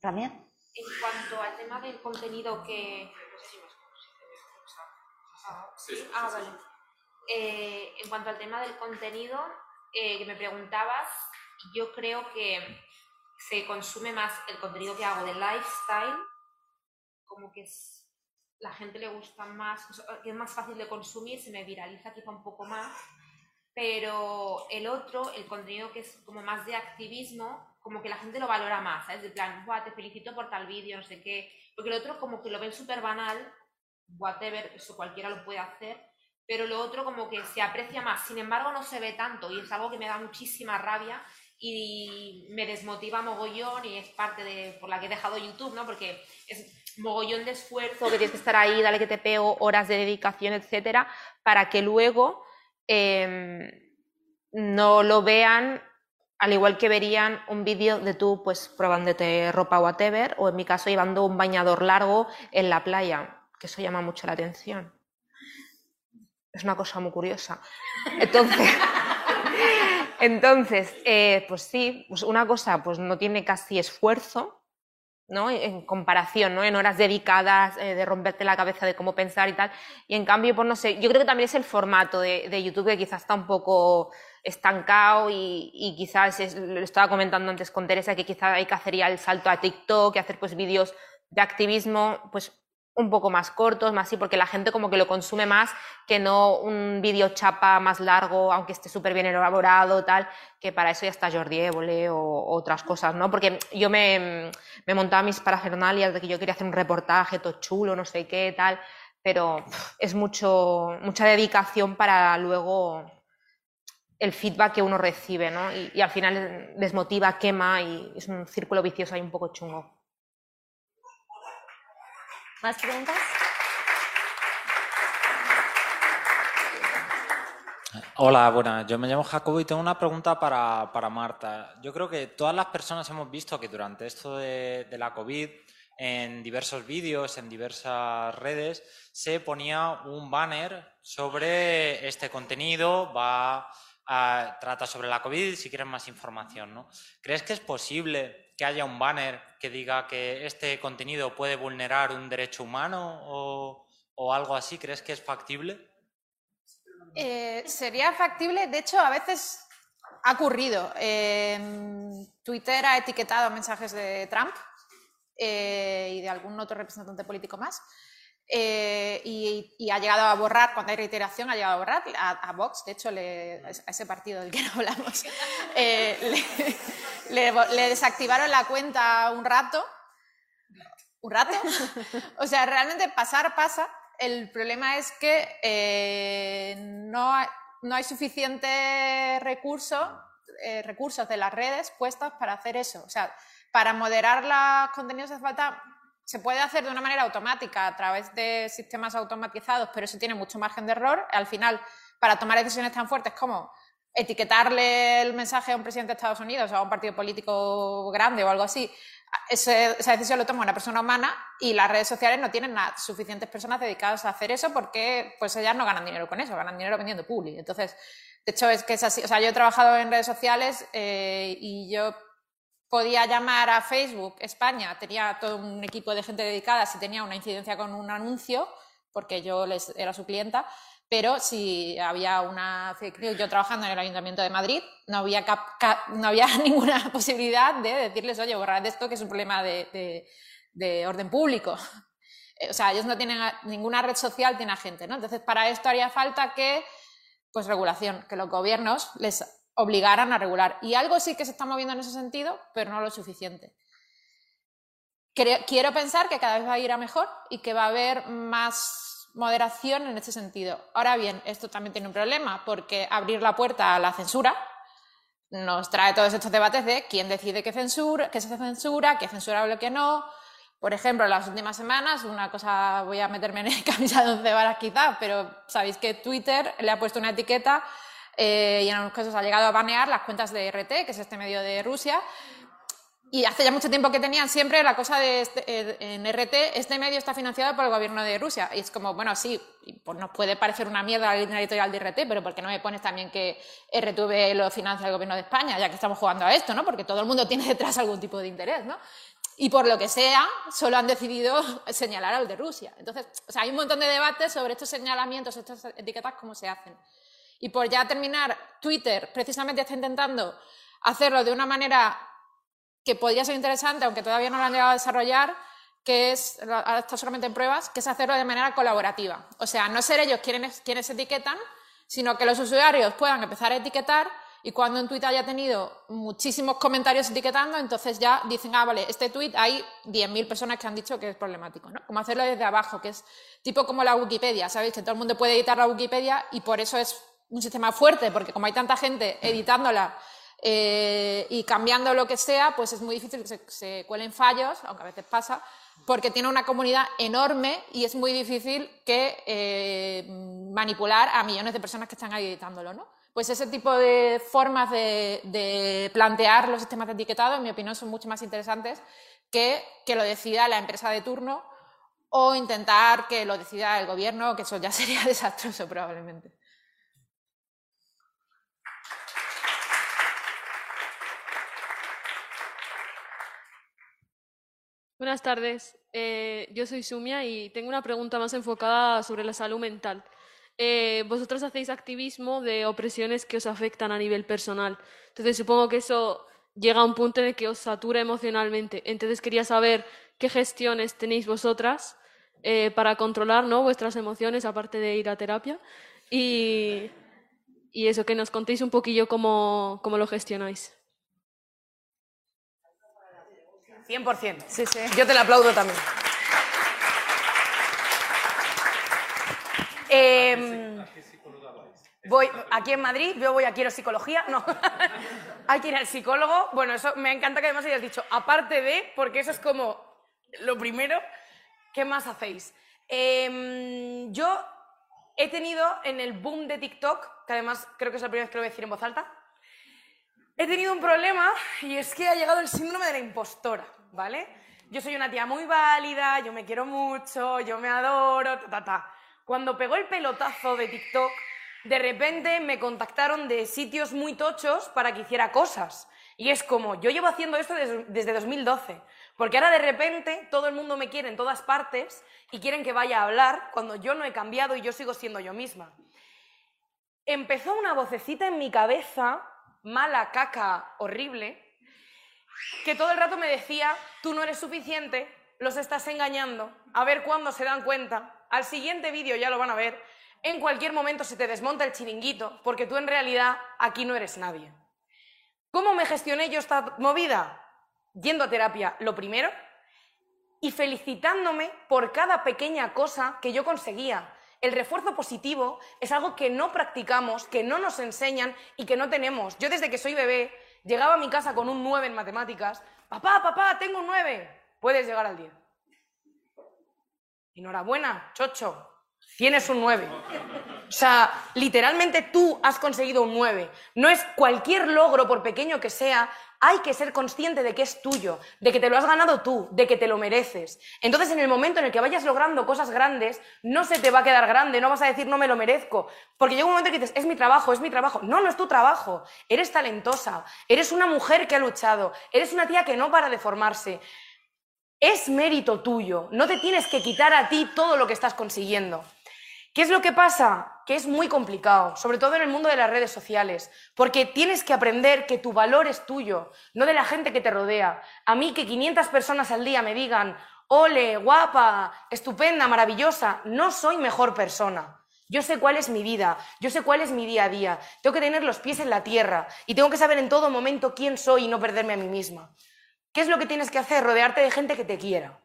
¿También? En cuanto al tema del contenido que... Ah, vale. Eh, en cuanto al tema del contenido eh, que me preguntabas, yo creo que se consume más el contenido que hago de lifestyle, como que es, la gente le gusta más, que es más fácil de consumir, se me viraliza quizá un poco más, pero el otro, el contenido que es como más de activismo, como que la gente lo valora más, ¿sabes? De plan, Buah, te felicito por tal vídeo, no sé qué, porque el otro como que lo ven súper banal, whatever, eso cualquiera lo puede hacer, pero lo otro como que se aprecia más, sin embargo no se ve tanto y es algo que me da muchísima rabia y me desmotiva mogollón y es parte de por la que he dejado YouTube, ¿no? Porque es mogollón de esfuerzo, que tienes que estar ahí, dale que te pego, horas de dedicación, etcétera, para que luego em, no lo vean al igual que verían un vídeo de tú pues probándote ropa whatever o en mi caso llevando un bañador largo en la playa, que eso llama mucho la atención. Es una cosa muy curiosa. Entonces, [laughs] entonces eh, pues sí, pues una cosa pues no tiene casi esfuerzo, ¿no? En comparación, ¿no? En horas dedicadas, eh, de romperte la cabeza de cómo pensar y tal. Y en cambio, pues no sé, yo creo que también es el formato de, de YouTube que quizás está un poco estancado y, y quizás, es, lo estaba comentando antes con Teresa, que quizás hay que hacer ya el salto a TikTok y hacer pues vídeos de activismo, pues un poco más cortos, más así, porque la gente como que lo consume más que no un vídeo chapa más largo, aunque esté súper bien elaborado, tal, que para eso ya está Jordi Évole o, otras cosas, ¿no? Porque yo me, me montaba mis parafernalias de que yo quería hacer un reportaje todo chulo, no sé qué, tal, pero es mucho, mucha dedicación para luego el feedback que uno recibe, ¿no? Y, y al final desmotiva, quema y es un círculo vicioso ahí un poco chungo. ¿Más preguntas? Hola, buenas. Yo me llamo Jacobo y tengo una pregunta para, para Marta. Yo creo que todas las personas hemos visto que durante esto de, la COVID, en diversos vídeos, en diversas redes, se ponía un banner sobre este contenido, va a, trata sobre la COVID, si quieren más información, ¿no? ¿Crees que es posible que haya un banner que diga que este contenido puede vulnerar un derecho humano o, algo así? ¿Crees que es factible? Eh, sería factible, de hecho, a veces ha ocurrido. Twitter ha etiquetado mensajes de Trump eh, y de algún otro representante político más. Eh, y, ha llegado a borrar, cuando hay reiteración, ha llegado a borrar a, Vox, de hecho, a ese partido del que no hablamos, [laughs] le, desactivaron la cuenta un rato. ¿Un rato? [laughs] O sea, realmente pasar pasa. El problema es que eh, no, hay, no, hay, suficiente recurso, eh, recursos de las redes puestos para hacer eso. O sea, para moderar los contenidos hace falta se puede hacer de una manera automática a través de sistemas automatizados, pero eso tiene mucho margen de error. Al final, para tomar decisiones tan fuertes como etiquetarle el mensaje a un presidente de Estados Unidos o a un partido político grande o algo así, esa decisión lo toma una persona humana y las redes sociales no tienen suficientes personas dedicadas a hacer eso porque pues ellas no ganan dinero con eso, ganan dinero vendiendo publi. Entonces, de hecho, es que es así. O sea, yo he trabajado en redes sociales eh, y yo podía llamar a Facebook España, tenía todo un equipo de gente dedicada si tenía una incidencia con un anuncio, porque yo les, era su clienta, pero si había una yo trabajando en el Ayuntamiento de Madrid, no había, cap, no había [laughs] ninguna posibilidad de decirles, oye, borrad esto que es un problema de, de, de orden público. O sea, ellos no tienen ninguna red social, tiene gente, ¿no? Entonces, para esto haría falta que, pues, regulación, que los gobiernos les obligaran a regular. Y algo sí que se está moviendo en ese sentido, pero no lo suficiente. Quiero pensar que cada vez va a ir a mejor y que va a haber más moderación en este sentido. Ahora bien, esto también tiene un problema, porque abrir la puerta a la censura nos trae todos estos debates de quién decide qué censura, qué se censura, qué censurable, qué no. Por ejemplo, en las últimas semanas, una cosa, voy a meterme en [laughs] camisa de once varas quizá, pero sabéis que Twitter le ha puesto una etiqueta eh, y en algunos casos ha llegado a banear las cuentas de RT, que es este medio de Rusia, y hace ya mucho tiempo que tenían siempre la cosa de este, eh, en RT, este medio está financiado por el gobierno de Rusia. Y es como, bueno, sí, pues nos puede parecer una mierda la editorial de RT, pero ¿por qué no me pones también que RTV lo financia el gobierno de España, ya que estamos jugando a esto, ¿no? Porque todo el mundo tiene detrás algún tipo de interés, ¿no? Y por lo que sea, solo han decidido [laughs] señalar al de Rusia. Entonces, o sea, hay un montón de debates sobre estos señalamientos, estas etiquetas, cómo se hacen. Y por ya terminar, Twitter precisamente está intentando hacerlo de una manera que podría ser interesante, aunque todavía no lo han llegado a desarrollar, que es, ahora está solamente en pruebas, que es hacerlo de manera colaborativa. O sea, no ser ellos quienes, quienes etiquetan, sino que los usuarios puedan empezar a etiquetar y cuando un tweet haya tenido muchísimos comentarios etiquetando, entonces ya dicen, ah, vale, este tweet hay 10.000 personas que han dicho que es problemático, ¿no? Como hacerlo desde abajo, que es tipo como la Wikipedia, ¿sabéis? Que todo el mundo puede editar la Wikipedia y por eso es un sistema fuerte, porque como hay tanta gente editándola eh, y cambiando lo que sea, pues es muy difícil que se, cuelen fallos, aunque a veces pasa, porque tiene una comunidad enorme y es muy difícil que eh, manipular a millones de personas que están ahí editándolo, ¿no? Pues ese tipo de formas de, plantear los sistemas de etiquetado, en mi opinión, son mucho más interesantes que que lo decida la empresa de turno o intentar que lo decida el gobierno, que eso ya [laughs] sería desastroso probablemente. Buenas tardes, eh, yo soy Sumia y tengo una pregunta más enfocada sobre la salud mental. Eh, vosotros hacéis activismo de opresiones que os afectan a nivel personal. Entonces supongo que eso llega a un punto en el que os satura emocionalmente. Entonces quería saber qué gestiones tenéis vosotras eh, para controlar ¿no? vuestras emociones, aparte de ir a terapia. Y, y eso, que nos contéis un poquillo cómo, cómo lo gestionáis. 100%. Sí, sí. Yo te la aplaudo también. Em, voy aquí en Madrid, yo voy a quiero psicología, no. [laughs] Hay que ir al psicólogo. Bueno, eso me encanta que además hayas dicho, aparte de, porque eso es como lo primero, ¿qué más hacéis? Em, yo he tenido en el boom de TikTok, que además creo que es la primera vez que lo voy a decir en voz alta, he tenido un problema y es que ha llegado el síndrome de la impostora. ¿Vale? Yo soy una tía muy válida, yo me quiero mucho, yo me adoro, ta, ta, Cuando pegó el pelotazo de TikTok, de repente me contactaron de sitios muy tochos para que hiciera cosas. Y es como, yo llevo haciendo esto desde, desde 2012, porque ahora de repente todo el mundo me quiere en todas partes y quieren que vaya a hablar cuando yo no he cambiado y yo sigo siendo yo misma. Empezó una vocecita en mi cabeza, mala, caca, horrible, que todo el rato me decía, tú no eres suficiente, los estás engañando, a ver cuándo se dan cuenta, al siguiente vídeo ya lo van a ver, en cualquier momento se te desmonta el chiringuito, porque tú en realidad aquí no eres nadie. ¿Cómo me gestioné yo esta movida? Yendo a terapia, lo primero, y felicitándome por cada pequeña cosa que yo conseguía. El refuerzo positivo es algo que no practicamos, que no nos enseñan y que no tenemos. Yo desde que soy bebé Llegaba a mi casa con un 9 en matemáticas. Papá, papá, tengo un 9. Puedes llegar al 10. Enhorabuena, chocho. Tienes un 9. O sea, literalmente tú has conseguido un 9. No es cualquier logro, por pequeño que sea, hay que ser consciente de que es tuyo, de que te lo has ganado tú, de que te lo mereces. Entonces, en el momento en el que vayas logrando cosas grandes, no se te va a quedar grande, no vas a decir no me lo merezco, porque llega un momento que dices, es mi trabajo, es mi trabajo. No, no es tu trabajo. Eres talentosa, eres una mujer que ha luchado, eres una tía que no para de formarse. Es mérito tuyo, no te tienes que quitar a ti todo lo que estás consiguiendo. ¿Qué es lo que pasa? Que es muy complicado, sobre todo en el mundo de las redes sociales, porque tienes que aprender que tu valor es tuyo, no de la gente que te rodea. A mí que 500 personas al día me digan, ole, guapa, estupenda, maravillosa, no soy mejor persona. Yo sé cuál es mi vida, yo sé cuál es mi día a día. Tengo que tener los pies en la tierra y tengo que saber en todo momento quién soy y no perderme a mí misma. ¿Qué es lo que tienes que hacer? Rodearte de gente que te quiera,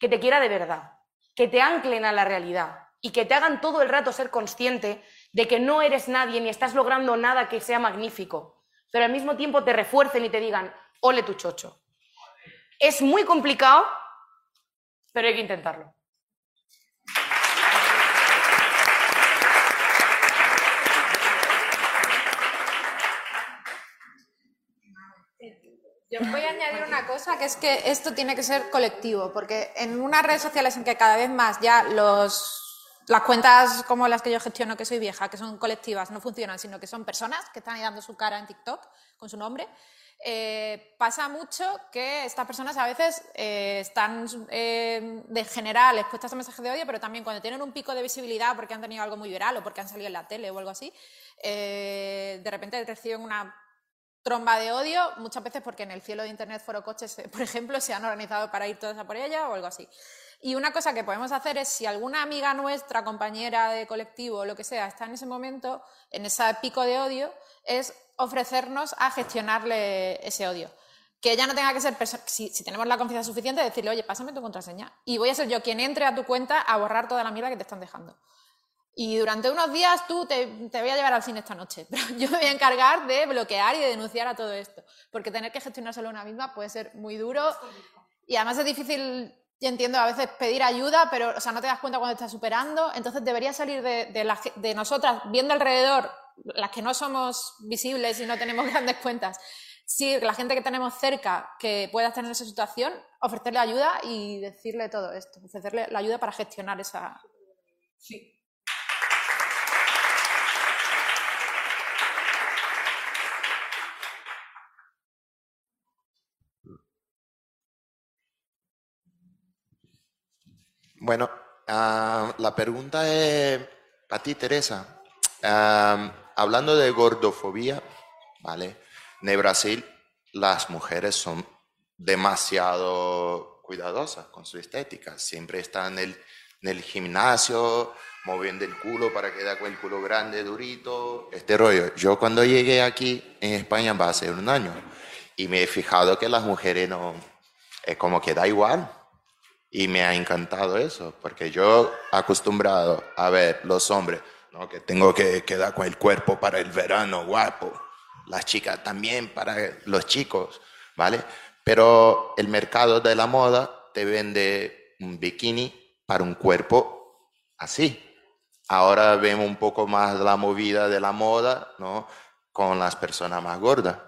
que te quiera de verdad, que te anclen a la realidad y que te hagan todo el rato ser consciente de que no eres nadie ni estás logrando nada que sea magnífico, pero al mismo tiempo te refuercen y te digan, ole tu chocho. Es muy complicado, pero hay que intentarlo. Yo voy a añadir una cosa, que es que esto tiene que ser colectivo, porque en unas redes sociales en que cada vez más ya los, las cuentas como las que yo gestiono, que soy vieja, que son colectivas, no funcionan, sino que son personas que están ahí dando su cara en TikTok con su nombre, eh, pasa mucho que estas personas a veces eh, están eh, de general expuestas a mensajes de odio, pero también cuando tienen un pico de visibilidad porque han tenido algo muy viral o porque han salido en la tele o algo así, de repente reciben una tromba de odio, muchas veces porque en el cielo de Internet Foro Coches, [laughs] por ejemplo, se han organizado para ir todas a por ella o algo así. Y una cosa que podemos hacer es, si alguna amiga nuestra, compañera de colectivo o lo que sea, está en ese momento, en ese pico de odio, es ofrecernos a gestionarle ese odio. Que ella no tenga que ser, si, si, tenemos la confianza suficiente, decirle, oye, pásame tu contraseña. Y voy a ser yo quien entre a tu cuenta a borrar toda la mierda que te están dejando. Y durante unos días tú te, te, voy a llevar al cine esta noche, [laughs] pero yo me voy a encargar de bloquear y de denunciar a todo esto, porque tener que gestionárselo una misma puede ser muy duro y además es difícil, yo entiendo, a veces pedir ayuda, pero o sea, no te das cuenta cuando estás superando, entonces debería salir de, de, de nosotras, viendo alrededor, las que no somos visibles y no tenemos [laughs] grandes cuentas, si la gente que tenemos cerca que pueda estar en esa situación, ofrecerle ayuda y decirle todo esto, ofrecerle la ayuda para gestionar esa... Sí. Bueno, uh, la pregunta es para ti, Teresa. Uh, hablando de gordofobia, ¿vale? En Brasil las mujeres son demasiado cuidadosas con su estética. Siempre están en el, gimnasio, moviendo el culo para que con el culo grande, durito, este rollo. Yo cuando llegué aquí en España va a ser un año y me he fijado que las mujeres no, es como que da igual y me ha encantado eso, porque yo acostumbrado a ver los hombres, ¿no? que tengo que quedar con el cuerpo para el verano guapo, las chicas también para los chicos, ¿vale? Pero el mercado de la moda te vende un bikini para un cuerpo así. Ahora vemos un poco más la movida de la moda, ¿no? Con las personas más gordas,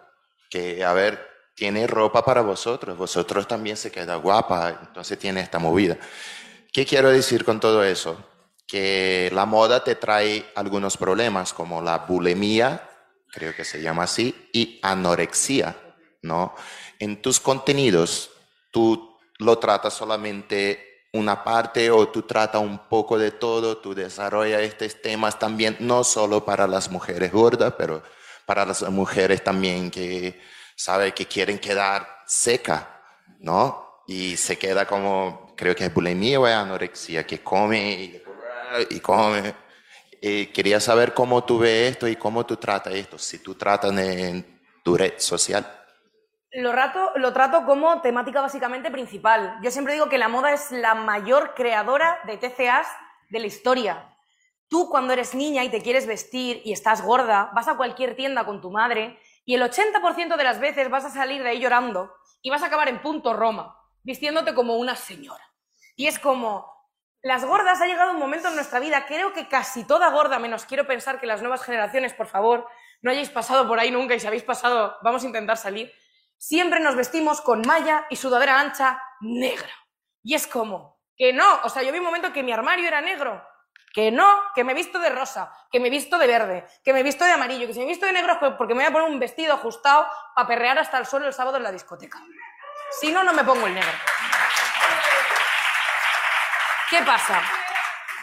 que a ver, tiene ropa para vosotros, vosotros también se queda guapa, entonces tiene esta movida. ¿Qué quiero decir con todo eso? Que la moda te trae algunos problemas como la bulimia, creo que se llama así, y anorexia, ¿no? En tus contenidos, tú lo tratas solamente una parte o tú tratas un poco de todo, tú desarrollas estos temas también, no solo para las mujeres gordas, pero para las mujeres también que sabe que quieren quedar seca, ¿no? Y se queda como, creo que es bulimia o anorexia, que come y, come. Y quería saber cómo tú ves esto y cómo tú tratas esto, si tú tratas en tu red social. Lo, lo trato como temática básicamente principal. Yo siempre digo que la moda es la mayor creadora de TCAs de la historia. Tú cuando eres niña y te quieres vestir y estás gorda, vas a cualquier tienda con tu madre y el 80% de las veces vas a salir de ahí llorando y vas a acabar en punto Roma, vistiéndote como una señora. Y es como, las gordas ha llegado un momento en nuestra vida, creo que casi toda gorda, menos quiero pensar que las nuevas generaciones, por favor, no hayáis pasado por ahí nunca y si habéis pasado, vamos a intentar salir, siempre nos vestimos con malla y sudadera ancha negra. Y es como, que no, o sea, yo vi un momento que mi armario era negro, que no, que me he visto de rosa, que me he visto de verde, que me he visto de amarillo, que si me he visto de negro es porque me voy a poner un vestido ajustado para perrear hasta el suelo el sábado en la discoteca. Si no, no me pongo el negro. ¿Qué pasa?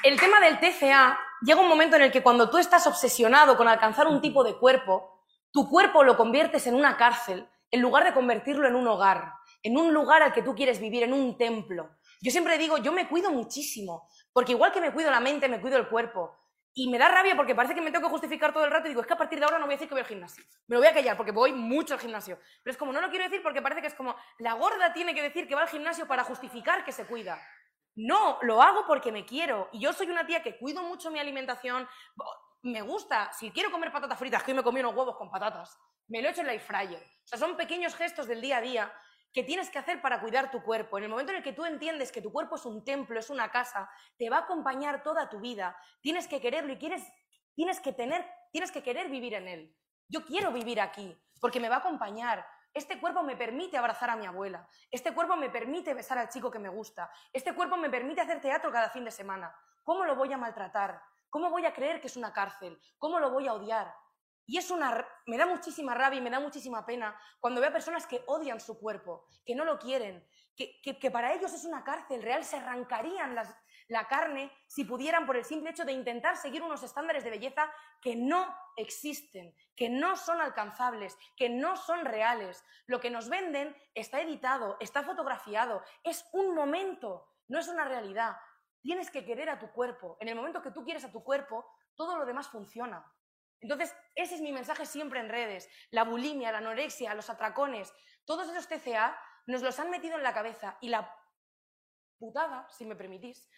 El tema del TCA llega un momento en el que cuando tú estás obsesionado con alcanzar un tipo de cuerpo, tu cuerpo lo conviertes en una cárcel en lugar de convertirlo en un hogar, en un lugar al que tú quieres vivir, en un templo. Yo siempre digo, yo me cuido muchísimo, porque igual que me cuido la mente, me cuido el cuerpo. Y me da rabia porque parece que me tengo que justificar todo el rato y digo, es que a partir de ahora no voy a decir que voy al gimnasio. Me lo voy a callar porque voy mucho al gimnasio. Pero es como, no lo quiero decir porque parece que es como, la gorda tiene que decir que va al gimnasio para justificar que se cuida. No, lo hago porque me quiero. Y yo soy una tía que cuido mucho mi alimentación. Me gusta, si quiero comer patatas fritas, que hoy me comí unos huevos con patatas, me lo echo en la fryer. O sea, son pequeños gestos del día a día que tienes que hacer para cuidar tu cuerpo. En el momento en el que tú entiendes que tu cuerpo es un templo, es una casa, te va a acompañar toda tu vida. Tienes que quererlo y quieres, tienes que tener, tienes que querer vivir en él. Yo quiero vivir aquí porque me va a acompañar. Este cuerpo me permite abrazar a mi abuela. Este cuerpo me permite besar al chico que me gusta. Este cuerpo me permite hacer teatro cada fin de semana. ¿Cómo lo voy a maltratar? ¿Cómo voy a creer que es una cárcel? ¿Cómo lo voy a odiar? Y es una, me da muchísima rabia y me da muchísima pena cuando veo a personas que odian su cuerpo, que no lo quieren, que, que, para ellos es una cárcel real, se arrancarían la carne si pudieran por el simple hecho de intentar seguir unos estándares de belleza que no existen, que no son alcanzables, que no son reales. Lo que nos venden está editado, está fotografiado, es un momento, no es una realidad. Tienes que querer a tu cuerpo. En el momento que tú quieres a tu cuerpo, todo lo demás funciona. Entonces, ese es mi mensaje siempre en redes. La bulimia, la anorexia, los atracones, todos esos TCA nos los han metido en la cabeza y la putada, si me permitís,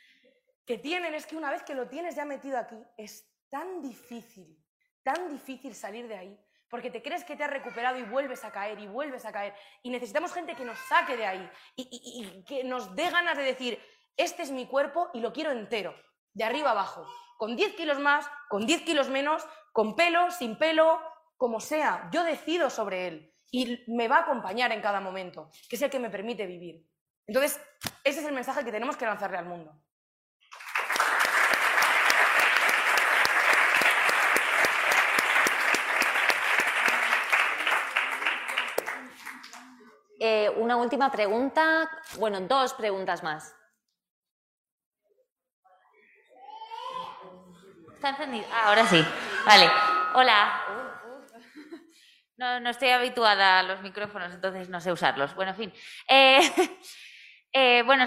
que tienen es que una vez que lo tienes ya metido aquí, es tan difícil, tan difícil salir de ahí, porque te crees que te has recuperado y vuelves a caer y vuelves a caer. Y necesitamos gente que nos saque de ahí y, que nos dé ganas de decir, este es mi cuerpo y lo quiero entero, de arriba abajo, con 10 kilos más, con 10 kilos menos, con pelo, sin pelo, como sea, yo decido sobre él y me va a acompañar en cada momento, que es el que me permite vivir. Entonces, ese es el mensaje que tenemos que lanzarle al mundo. Eh, una última pregunta, bueno, dos preguntas más. ¿Está encendido? Ah, ahora sí. Vale. Hola. No, no estoy habituada a los micrófonos, entonces no sé usarlos. Bueno, en fin. Eh, [laughs] eh, bueno,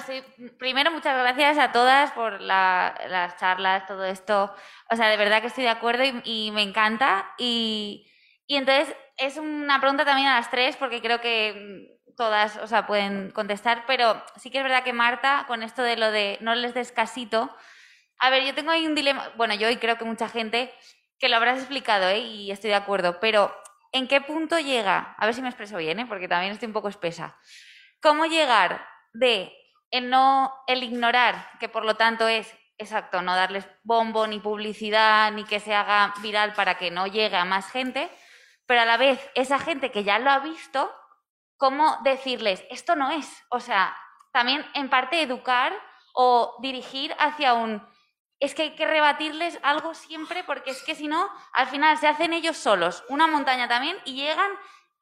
primero muchas gracias a todas por las charlas, todo esto. O sea, de verdad que estoy de acuerdo y, me encanta. Y, entonces es una pregunta también a las tres, porque creo que todas, o sea, pueden contestar, pero sí que es verdad que Marta, con esto de lo de no les des casito, a ver, yo tengo ahí un dilema, bueno, yo y creo que mucha gente que lo habrás explicado, ¿eh? y estoy de acuerdo, pero ¿en qué punto llega? A ver si me expreso bien, ¿eh? porque también estoy un poco espesa. ¿Cómo llegar de el no, el ignorar, que por lo tanto es exacto, no darles bombo ni publicidad ni que se haga viral para que no llegue a más gente, pero a la vez esa gente que ya lo ha visto, ¿cómo decirles esto no es? O sea, también en parte educar o dirigir hacia un es que hay que rebatirles algo siempre porque es que si no, al final se hacen ellos solos una montaña también y llegan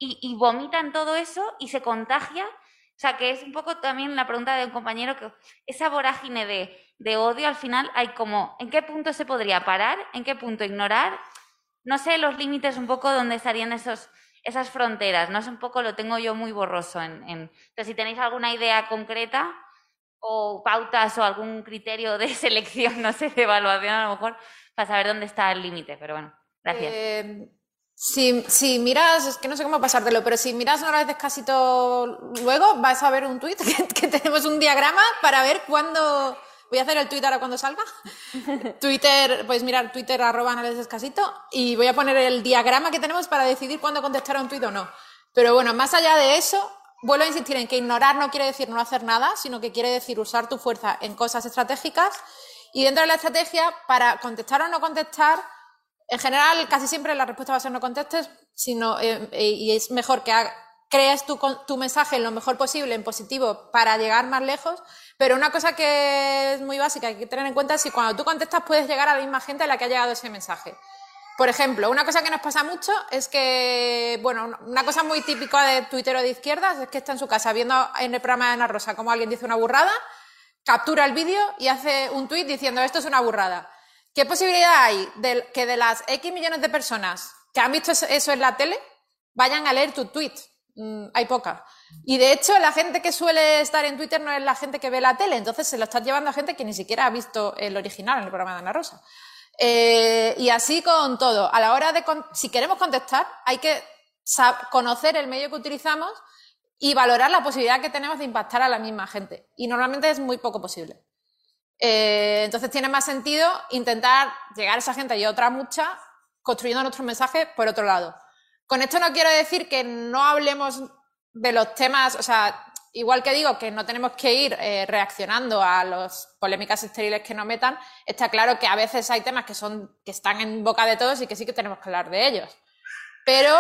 y, vomitan todo eso y se contagia. O sea, que es un poco también la pregunta de un compañero que esa vorágine de, odio al final hay como, ¿en qué punto se podría parar? ¿En qué punto ignorar? No sé los límites un poco donde estarían esos, esas fronteras, no sé un poco, lo tengo yo muy borroso. En... Entonces, si tenéis alguna idea concreta, o pautas o algún criterio de [laughs] selección, no sé, de evaluación a lo mejor, para saber dónde está el límite. Pero bueno, gracias. Eh, si, miras, es que no sé cómo pasártelo, pero si miras una vez casi todo luego, vas a ver un tweet [laughs] que, tenemos un diagrama para ver cuándo. Voy a hacer el tweet ahora cuando salga. [laughs] Twitter, puedes mirar Twitter arroba descasito y voy a poner el diagrama que tenemos para decidir cuándo contestar a un tweet o no. Pero bueno, más allá de eso, vuelvo a insistir en que ignorar no quiere decir no hacer nada, sino que quiere decir usar tu fuerza en cosas estratégicas y dentro de la estrategia, para contestar o no contestar, en general casi siempre la respuesta va a ser no contestes, sino, eh, eh, y es mejor que crees tu, mensaje lo mejor posible, en positivo, para llegar más lejos. Pero una cosa que es muy básica, que hay que tener en cuenta es que cuando tú contestas puedes llegar a la misma gente a la que ha llegado ese mensaje. Por ejemplo, una cosa que nos pasa mucho es que, bueno, una cosa muy típica de Twitter o de izquierdas es que está en su casa viendo en el programa de Ana Rosa cómo alguien dice una burrada, captura el vídeo y hace un tweet diciendo esto es una burrada. ¿Qué posibilidad hay de que de las X millones de personas que han visto eso en la tele vayan a leer tu tweet? Mm, hay pocas. Y de hecho, la gente que suele estar en Twitter no es la gente que ve la tele, entonces se lo estás llevando a gente que ni siquiera ha visto el original en el programa de Ana Rosa. Eh, y así con todo. A la hora de, si queremos contestar, hay que conocer el medio que utilizamos y valorar la posibilidad que tenemos de impactar a la misma gente. Y normalmente es muy poco posible. Eh, entonces tiene más sentido intentar llegar a esa gente y a otra mucha construyendo nuestro mensaje por otro lado. Con esto no quiero decir que no hablemos de los temas, o sea, igual que digo que no tenemos que ir eh, reaccionando a las polémicas estériles que nos metan, está claro que a veces hay temas que, son, que están en boca de todos y que sí que tenemos que hablar de ellos. pero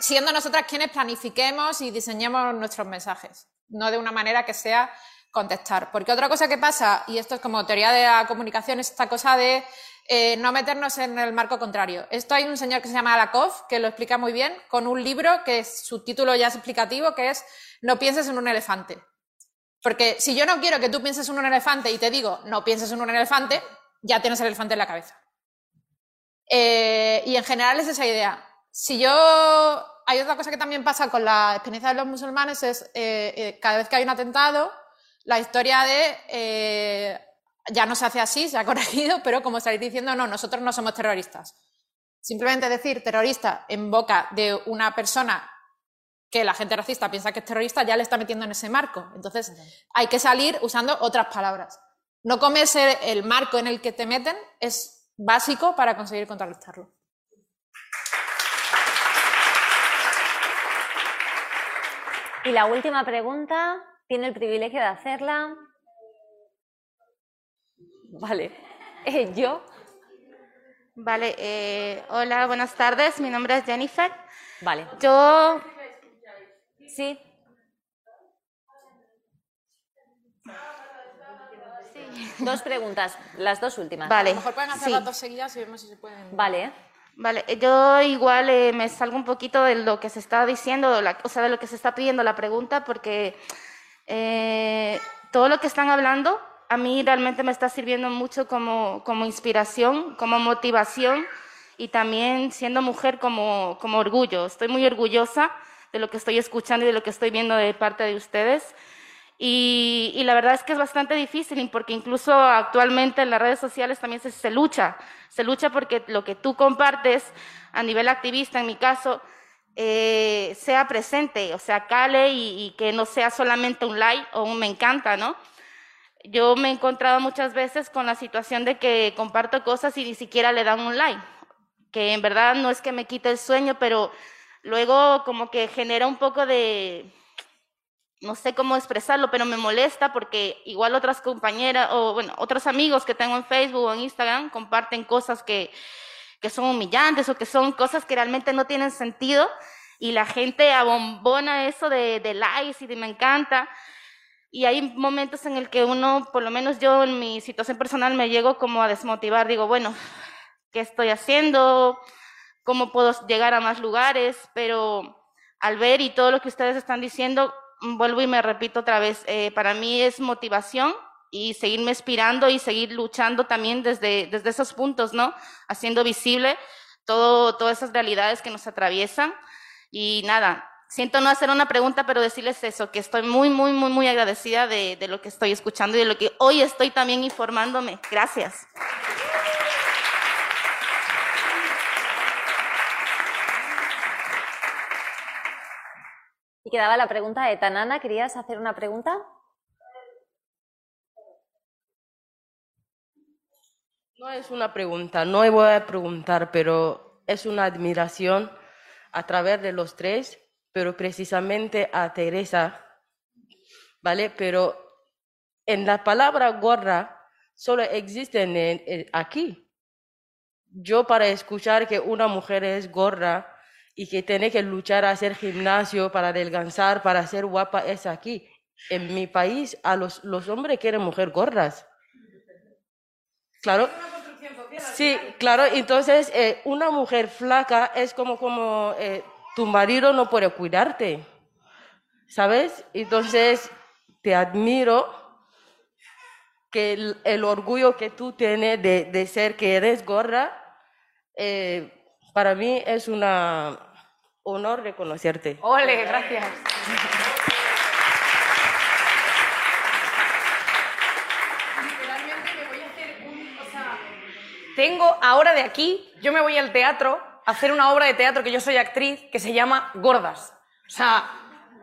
siendo nosotras quienes planifiquemos y diseñemos nuestros mensajes, no de una manera que sea contestar. Porque otra cosa que pasa, y esto es como teoría de la comunicación, es esta cosa de eh, no meternos en el marco contrario. Esto hay un señor que se llama Alakov, que lo explica muy bien, con un libro que es- su título ya es explicativo, que es No pienses en un elefante. Porque si yo no quiero que tú pienses en un elefante y te digo no pienses en un elefante, ya tienes el elefante en la cabeza. Eh, y en general es esa idea. Si yo. Hay otra cosa que también pasa con la experiencia de los musulmanes, es eh, cada vez que hay un atentado, la historia de. Ya no se hace así, se ha [laughs] corregido, pero como estáis diciendo, no, nosotros no somos terroristas. Simplemente decir terrorista en boca de una persona que la gente racista piensa que es terrorista ya le está metiendo en ese marco. Entonces hay que salir usando otras palabras. No comerse el marco en el que te meten es básico para conseguir contrarrestarlo. Y la última pregunta, tiene el privilegio de hacerla. Vale. Eh, yo. Vale, eh, hola, buenas tardes. Mi nombre es Jennifer. Vale. Yo. Sí. Dos preguntas, las dos últimas. Vale. A lo mejor pueden hacer Sí. las dos seguidas y vemos si se pueden. Vale. Vale, yo igual eh, me salgo un poquito de lo que se está diciendo, la- o sea, de lo que se está pidiendo la pregunta, porque eh, todo lo que están hablando a mí realmente me está sirviendo mucho como, como inspiración, como motivación y también siendo mujer como, como orgullo. Estoy muy orgullosa de lo que estoy escuchando y de lo que estoy viendo de parte de ustedes. Y, la verdad es que es bastante difícil, porque incluso actualmente en las redes sociales también se, se lucha. Se lucha porque lo que tú compartes a nivel activista, en mi caso, eh, sea presente, o sea, cale y, y que no sea solamente un like o un me encanta, ¿no? Yo me he encontrado muchas veces con la situación de que comparto cosas y ni siquiera le dan un like, que en verdad no es que me quite el sueño, pero luego como que genera un poco de, no sé cómo expresarlo, pero me molesta porque igual otras compañeras o bueno, otros amigos que tengo en Facebook o en Instagram comparten cosas que, que son humillantes o que son cosas que realmente no tienen sentido y la gente abombona eso de, de likes y de me encanta. Y hay momentos en el que uno, por lo menos yo en mi situación personal, me llego como a desmotivar. Digo, bueno, ¿qué estoy haciendo? ¿Cómo puedo llegar a más lugares? Pero al ver y todo lo que ustedes están diciendo, vuelvo y me repito otra vez, eh, para mí es motivación y seguirme inspirando y seguir luchando también desde, desde esos puntos, ¿no? Haciendo visible todo, todas esas realidades que nos atraviesan. Y nada, siento no hacer una pregunta, pero decirles eso, que estoy muy, muy, muy, muy agradecida de, de lo que estoy escuchando y de lo que hoy estoy también informándome. Gracias. Y quedaba la pregunta de Tanana. ¿Querías hacer una pregunta? No es una pregunta, no voy a preguntar, pero es una admiración a través de los tres, pero precisamente a Teresa, ¿vale? Pero en la palabra gorra solo existe en, en- aquí. Yo para escuchar que una mujer es gorra y que tiene que luchar a hacer gimnasio para adelgazar, para ser guapa, es aquí. En mi país, a los, los hombres quieren mujer gorras. Claro. Sí, claro. Entonces, eh, una mujer flaca es como, como eh, tu marido no puede cuidarte. ¿Sabes? Entonces, te admiro que el, el orgullo que tú tienes de, de ser que eres gorra, eh, para mí es un honor reconocerte. Ole, gracias. Literalmente me voy a hacer un. O sea, tengo ahora de aquí, yo me voy al teatro hacer una obra de teatro que yo soy actriz que se llama Gordas. O sea,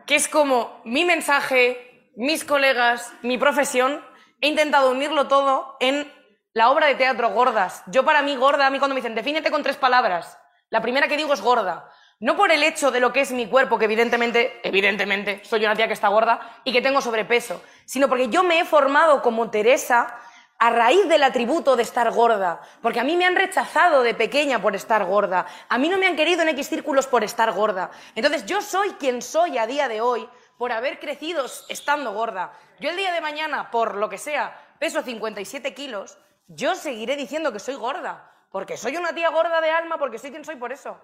que es como mi mensaje, mis colegas, mi profesión. He intentado unirlo todo en la obra de teatro Gordas. Yo para mí gorda, a mí cuando me dicen, defínete con tres palabras, la primera que digo es gorda. No por el hecho de lo que es mi cuerpo, que evidentemente, evidentemente, soy una tía que está gorda y que tengo sobrepeso, sino porque yo me he formado como Teresa a raíz del atributo de estar gorda, porque a mí me han rechazado de pequeña por estar gorda, a mí no me han querido en X círculos por estar gorda. Entonces yo soy quien soy a día de hoy por haber crecido estando gorda. Yo el día de mañana, por lo que sea, peso 57 kilos, yo seguiré diciendo que soy gorda, porque soy una tía gorda de alma, porque soy quien soy por eso.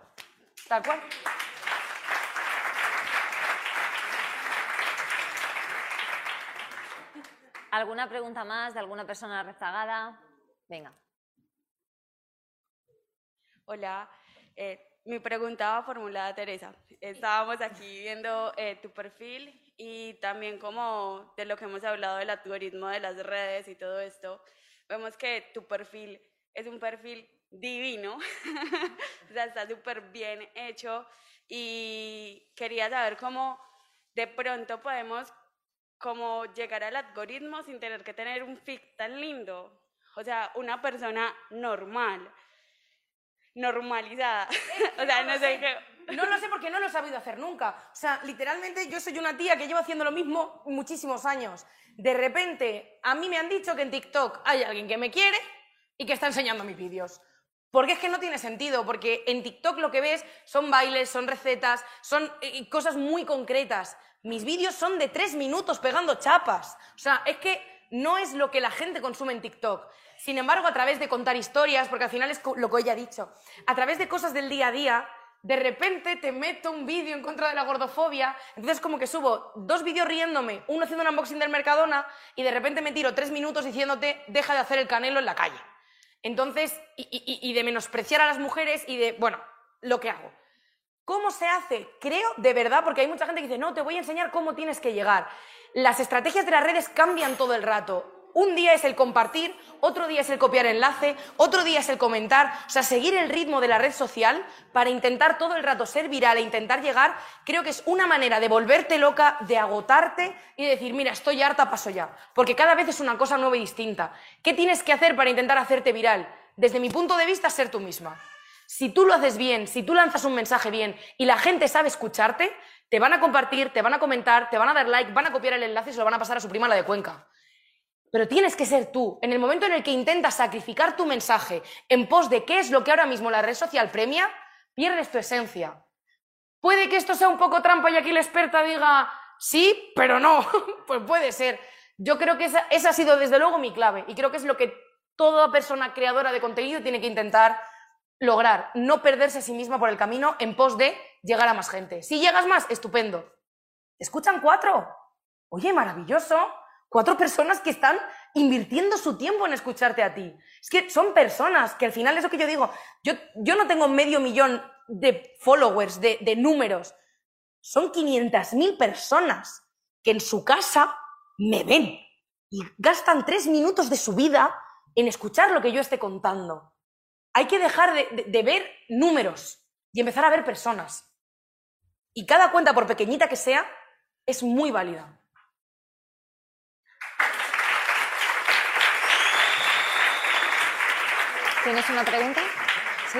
Tal cual. ¿Alguna pregunta más de alguna persona rezagada? Venga. Hola, eh, mi pregunta va formulada a Teresa. Estábamos aquí viendo eh, tu perfil y también como de lo que hemos hablado del algoritmo de las redes y todo esto, vemos que tu perfil es un perfil divino, [laughs] o sea, está súper bien hecho y quería saber cómo de pronto podemos como llegar al algoritmo sin tener que tener un fit tan lindo. O sea, una persona normal, normalizada. [laughs] o sea, no, sé qué... No lo sé porque no lo he sabido hacer nunca. O sea, literalmente yo soy una tía que llevo haciendo lo mismo muchísimos años. De repente, a mí me han dicho que en TikTok hay alguien que me quiere y que está enseñando mis vídeos. Porque es que no tiene sentido, porque en TikTok lo que ves son bailes, son recetas, son eh, cosas muy concretas. Mis vídeos son de tres minutos pegando chapas. O sea, es que no es lo que la gente consume en TikTok. Sin embargo, a través de contar historias, porque al final es lo que ella ha dicho, a través de cosas del día a día, de repente te meto un vídeo en contra de la gordofobia, entonces como que subo dos vídeos riéndome, uno haciendo un unboxing del Mercadona y de repente me tiro tres minutos diciéndote deja de hacer el canelo en la calle. Entonces, y, y de menospreciar a las mujeres y de, bueno, lo que hago. ¿Cómo se hace? Creo de verdad, porque hay mucha gente que dice, no, te voy a enseñar cómo tienes que llegar. Las estrategias de las redes cambian todo el rato. Un día es el compartir, otro día es el copiar enlace, otro día es el comentar, o sea, seguir el ritmo de la red social para intentar todo el rato ser viral e intentar llegar, creo que es una manera de volverte loca, de agotarte y de decir, mira, estoy harta, paso ya. Porque cada vez es una cosa nueva y distinta. ¿Qué tienes que hacer para intentar hacerte viral? Desde mi punto de vista, ser tú misma. Si tú lo haces bien, si tú lanzas un mensaje bien y la gente sabe escucharte, te van a compartir, te van a comentar, te van a dar like, van a copiar el enlace y se lo van a pasar a su prima la de Cuenca. Pero tienes que ser tú. En el momento en el que intentas sacrificar tu mensaje en pos de qué es lo que ahora mismo la red social premia, pierdes tu esencia. Puede que esto sea un poco trampa y aquí la experta diga sí, pero no. [laughs] pues puede ser. Yo creo que esa, esa ha sido desde luego mi clave y creo que es lo que toda persona creadora de contenido tiene que intentar lograr no perderse a sí misma por el camino en pos de llegar a más gente. Si llegas más, estupendo. escuchan cuatro? Oye, maravilloso. Cuatro personas que están invirtiendo su tiempo en escucharte a ti. Es que son personas que al final es lo que yo digo. Yo, yo no tengo medio millón de followers, de, de números. Son 500.000 personas que en su casa me ven y gastan tres minutos de su vida en escuchar lo que yo esté contando. Hay que dejar de, ver números y empezar a ver personas. Y cada cuenta, por pequeñita que sea, es muy válida. ¿Tienes una pregunta? Sí.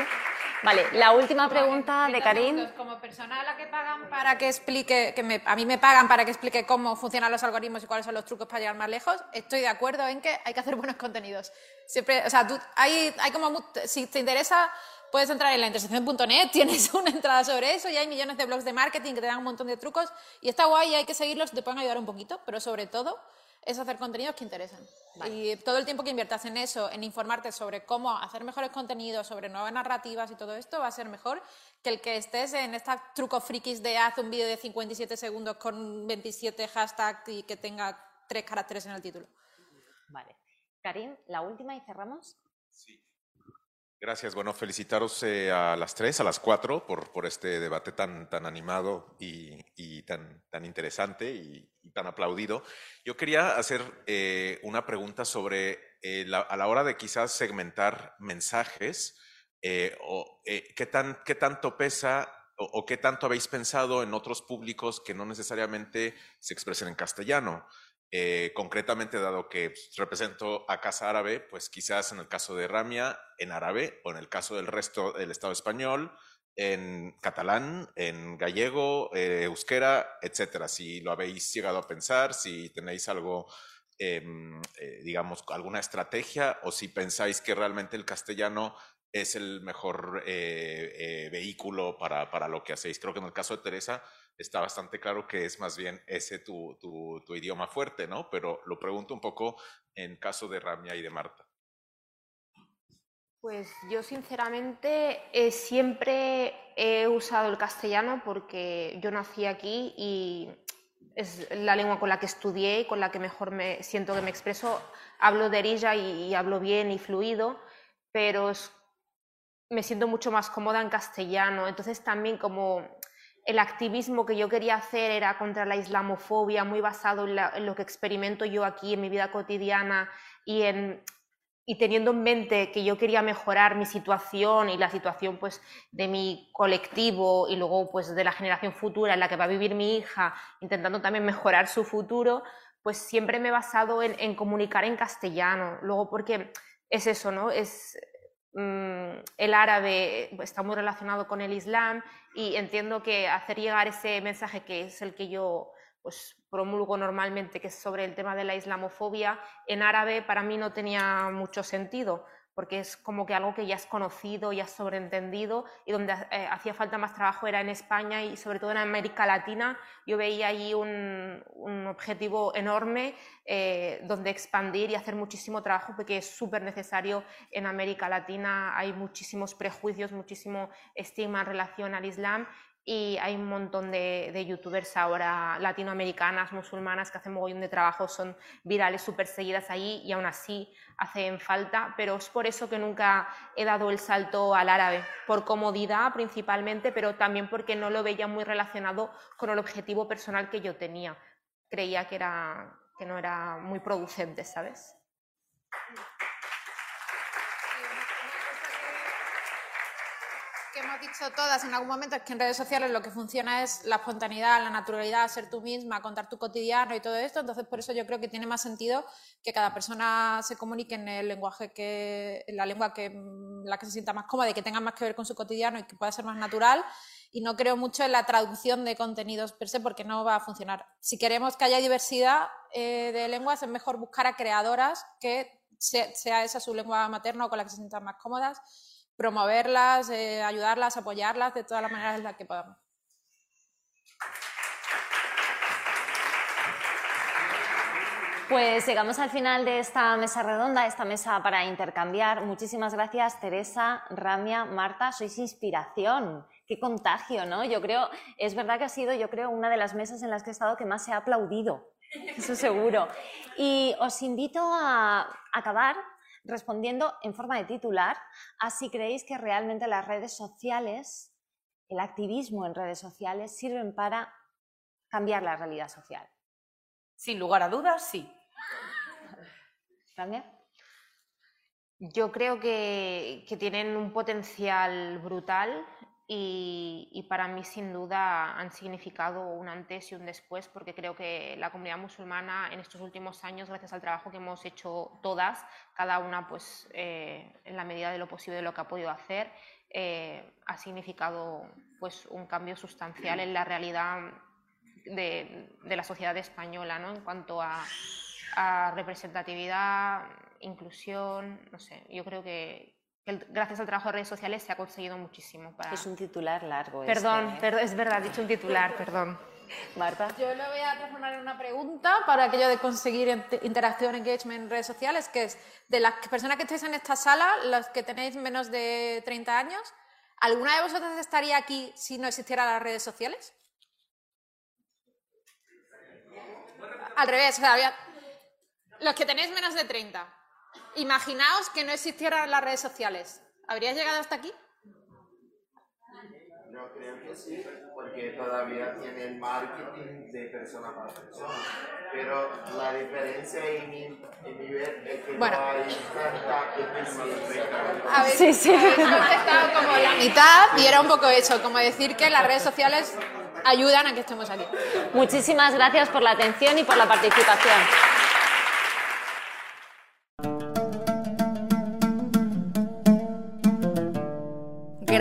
Vale, la última pregunta de Karim. Como persona a la que pagan para que explique, que a mí me pagan para que explique cómo funcionan los algoritmos y cuáles son los trucos para llegar más lejos, estoy de acuerdo en que hay que hacer [laughs] buenos contenidos. Siempre, o sea, hay, hay como, si te interesa, puedes entrar en la intersección.net, [laughs] tienes una entrada sobre eso y hay millones de blogs de marketing que te dan un montón de trucos y está guay y hay que seguirlos, te pueden ayudar un poquito, pero sobre todo es hacer contenidos que interesan. Y todo el tiempo que inviertas en eso, en informarte sobre cómo hacer mejores contenidos, sobre nuevas narrativas y todo esto, va a ser mejor que el que estés en estos trucos frikis de haz un vídeo de 57 segundos con 27 hashtags y que tenga tres caracteres en el título. Vale. Karim, la última y cerramos. Sí. Gracias. Bueno, felicitaros eh, a las tres, a las cuatro, por, por este debate tan, tan animado y, tan, tan interesante y, tan aplaudido. Yo quería hacer eh, una pregunta sobre, eh, a la hora de quizás segmentar mensajes, o, ¿qué, tan, ¿qué tanto pesa o, qué tanto habéis pensado en otros públicos que no necesariamente se expresen en castellano? Eh, concretamente, dado que pues, represento a Casa Árabe, pues quizás en el caso de Ramia, en árabe, o en el caso del resto del Estado español, en catalán, en gallego, eh, euskera, etcétera. Si lo habéis llegado a pensar, si tenéis algo em, eh, digamos, alguna estrategia o si pensáis que realmente el castellano es el mejor eh, eh, vehículo para, para, lo que hacéis. Creo que en el caso de Teresa está bastante claro que es más bien ese tu, tu, tu idioma fuerte, ¿no? Pero lo pregunto un poco en caso de Ramia y de Marta. Pues yo sinceramente eh, siempre he usado el castellano porque yo nací aquí y es la lengua con la que estudié y con la que mejor me siento que me expreso. Hablo de erilla y, hablo bien y fluido, pero me siento mucho más cómoda en castellano. Entonces también como el activismo que yo quería hacer era contra la islamofobia, muy basado en, lo que experimento yo aquí en mi vida cotidiana y en y teniendo en mente que yo quería mejorar mi situación y la situación pues de mi colectivo y luego pues de la generación futura en la que va a vivir mi hija, intentando también mejorar su futuro, pues siempre me he basado en, en comunicar en castellano. Luego porque es eso, ¿no? Es el árabe está muy relacionado con el islam y entiendo que hacer llegar ese mensaje que es el que yo pues promulgo normalmente, que es sobre el tema de la islamofobia, en árabe para mí no tenía mucho sentido, porque es como que algo que ya es conocido, ya es sobreentendido, y donde eh, hacía falta más trabajo era en España y sobre todo en América Latina. Yo veía allí un, objetivo enorme eh, donde expandir y hacer muchísimo trabajo, porque es súper necesario en América Latina. Hay muchísimos prejuicios, muchísimo estigma en relación al Islam y hay un montón de, de, youtubers ahora latinoamericanas, musulmanas, que hacen mogollón de trabajo, son virales, súper seguidas ahí y aún así hacen falta, pero es por eso que nunca he dado el salto al árabe, por comodidad principalmente, pero también porque no lo veía muy relacionado con el objetivo personal que yo tenía. Creía que, era, que no era muy producente, ¿sabes? Que hemos dicho todas en algún momento es que en redes sociales lo que funciona es la espontaneidad, la naturalidad, ser tú misma, contar tu cotidiano y todo esto. Entonces, por eso yo creo que tiene más sentido que cada persona se comunique en el lenguaje que, en la lengua que la que se sienta más cómoda y que tenga más que ver con su cotidiano y que pueda ser más natural. Y no creo mucho en la traducción de contenidos per se porque no va a funcionar. Si queremos que haya diversidad eh, de lenguas, es mejor buscar a creadoras que sea esa su lengua materna o con la que se sientan más cómodas promoverlas, eh, ayudarlas, apoyarlas de todas las maneras en las que podamos. Pues llegamos al final de esta mesa redonda, esta mesa para intercambiar. Muchísimas gracias, Teresa, Ramia, Marta. Sois inspiración. Qué contagio, ¿no? Yo creo, es verdad que ha sido, yo creo, una de las mesas en las que he estado que más se ha aplaudido. Eso seguro. Y os invito a acabar respondiendo en forma de titular a si creéis que realmente las redes sociales, el activismo en redes sociales, sirven para cambiar la realidad social. Sin lugar a dudas, sí. ¿También? Yo creo que, que tienen un potencial brutal y, y, para mí sin duda han significado un antes y un después porque creo que la comunidad musulmana en estos últimos años, gracias al trabajo que hemos hecho todas, cada una pues eh, en la medida de lo posible de lo que ha podido hacer, eh, ha significado pues un cambio sustancial en la realidad de, de la sociedad española ¿no? en cuanto a, a representatividad, inclusión, no sé, yo creo que, gracias al trabajo de redes sociales se ha conseguido muchísimo. Para... Es un titular largo. Perdón, este, ¿eh? perdón, es verdad, he dicho un titular, [laughs] perdón. Marta. Yo lo voy a transformar en una pregunta para aquello de conseguir interacción, engagement en redes sociales, que es, de las personas que estáis en esta sala, los que tenéis menos de 30 años, ¿alguna de vosotros estaría aquí si no existieran las redes sociales? Al revés, o sea, había... los que tenéis menos de 30. Imaginaos que no existieran las redes sociales. ¿Habrías llegado hasta aquí? Yo creo que sí, porque todavía tiene el marketing de persona para persona. Pero la diferencia en mi, en mi ver es que bueno. no hay tanta A ver, sí, sí. contestado como la mitad y era un poco eso, como decir que las redes sociales ayudan a que estemos aquí. Muchísimas gracias por la atención y por la participación.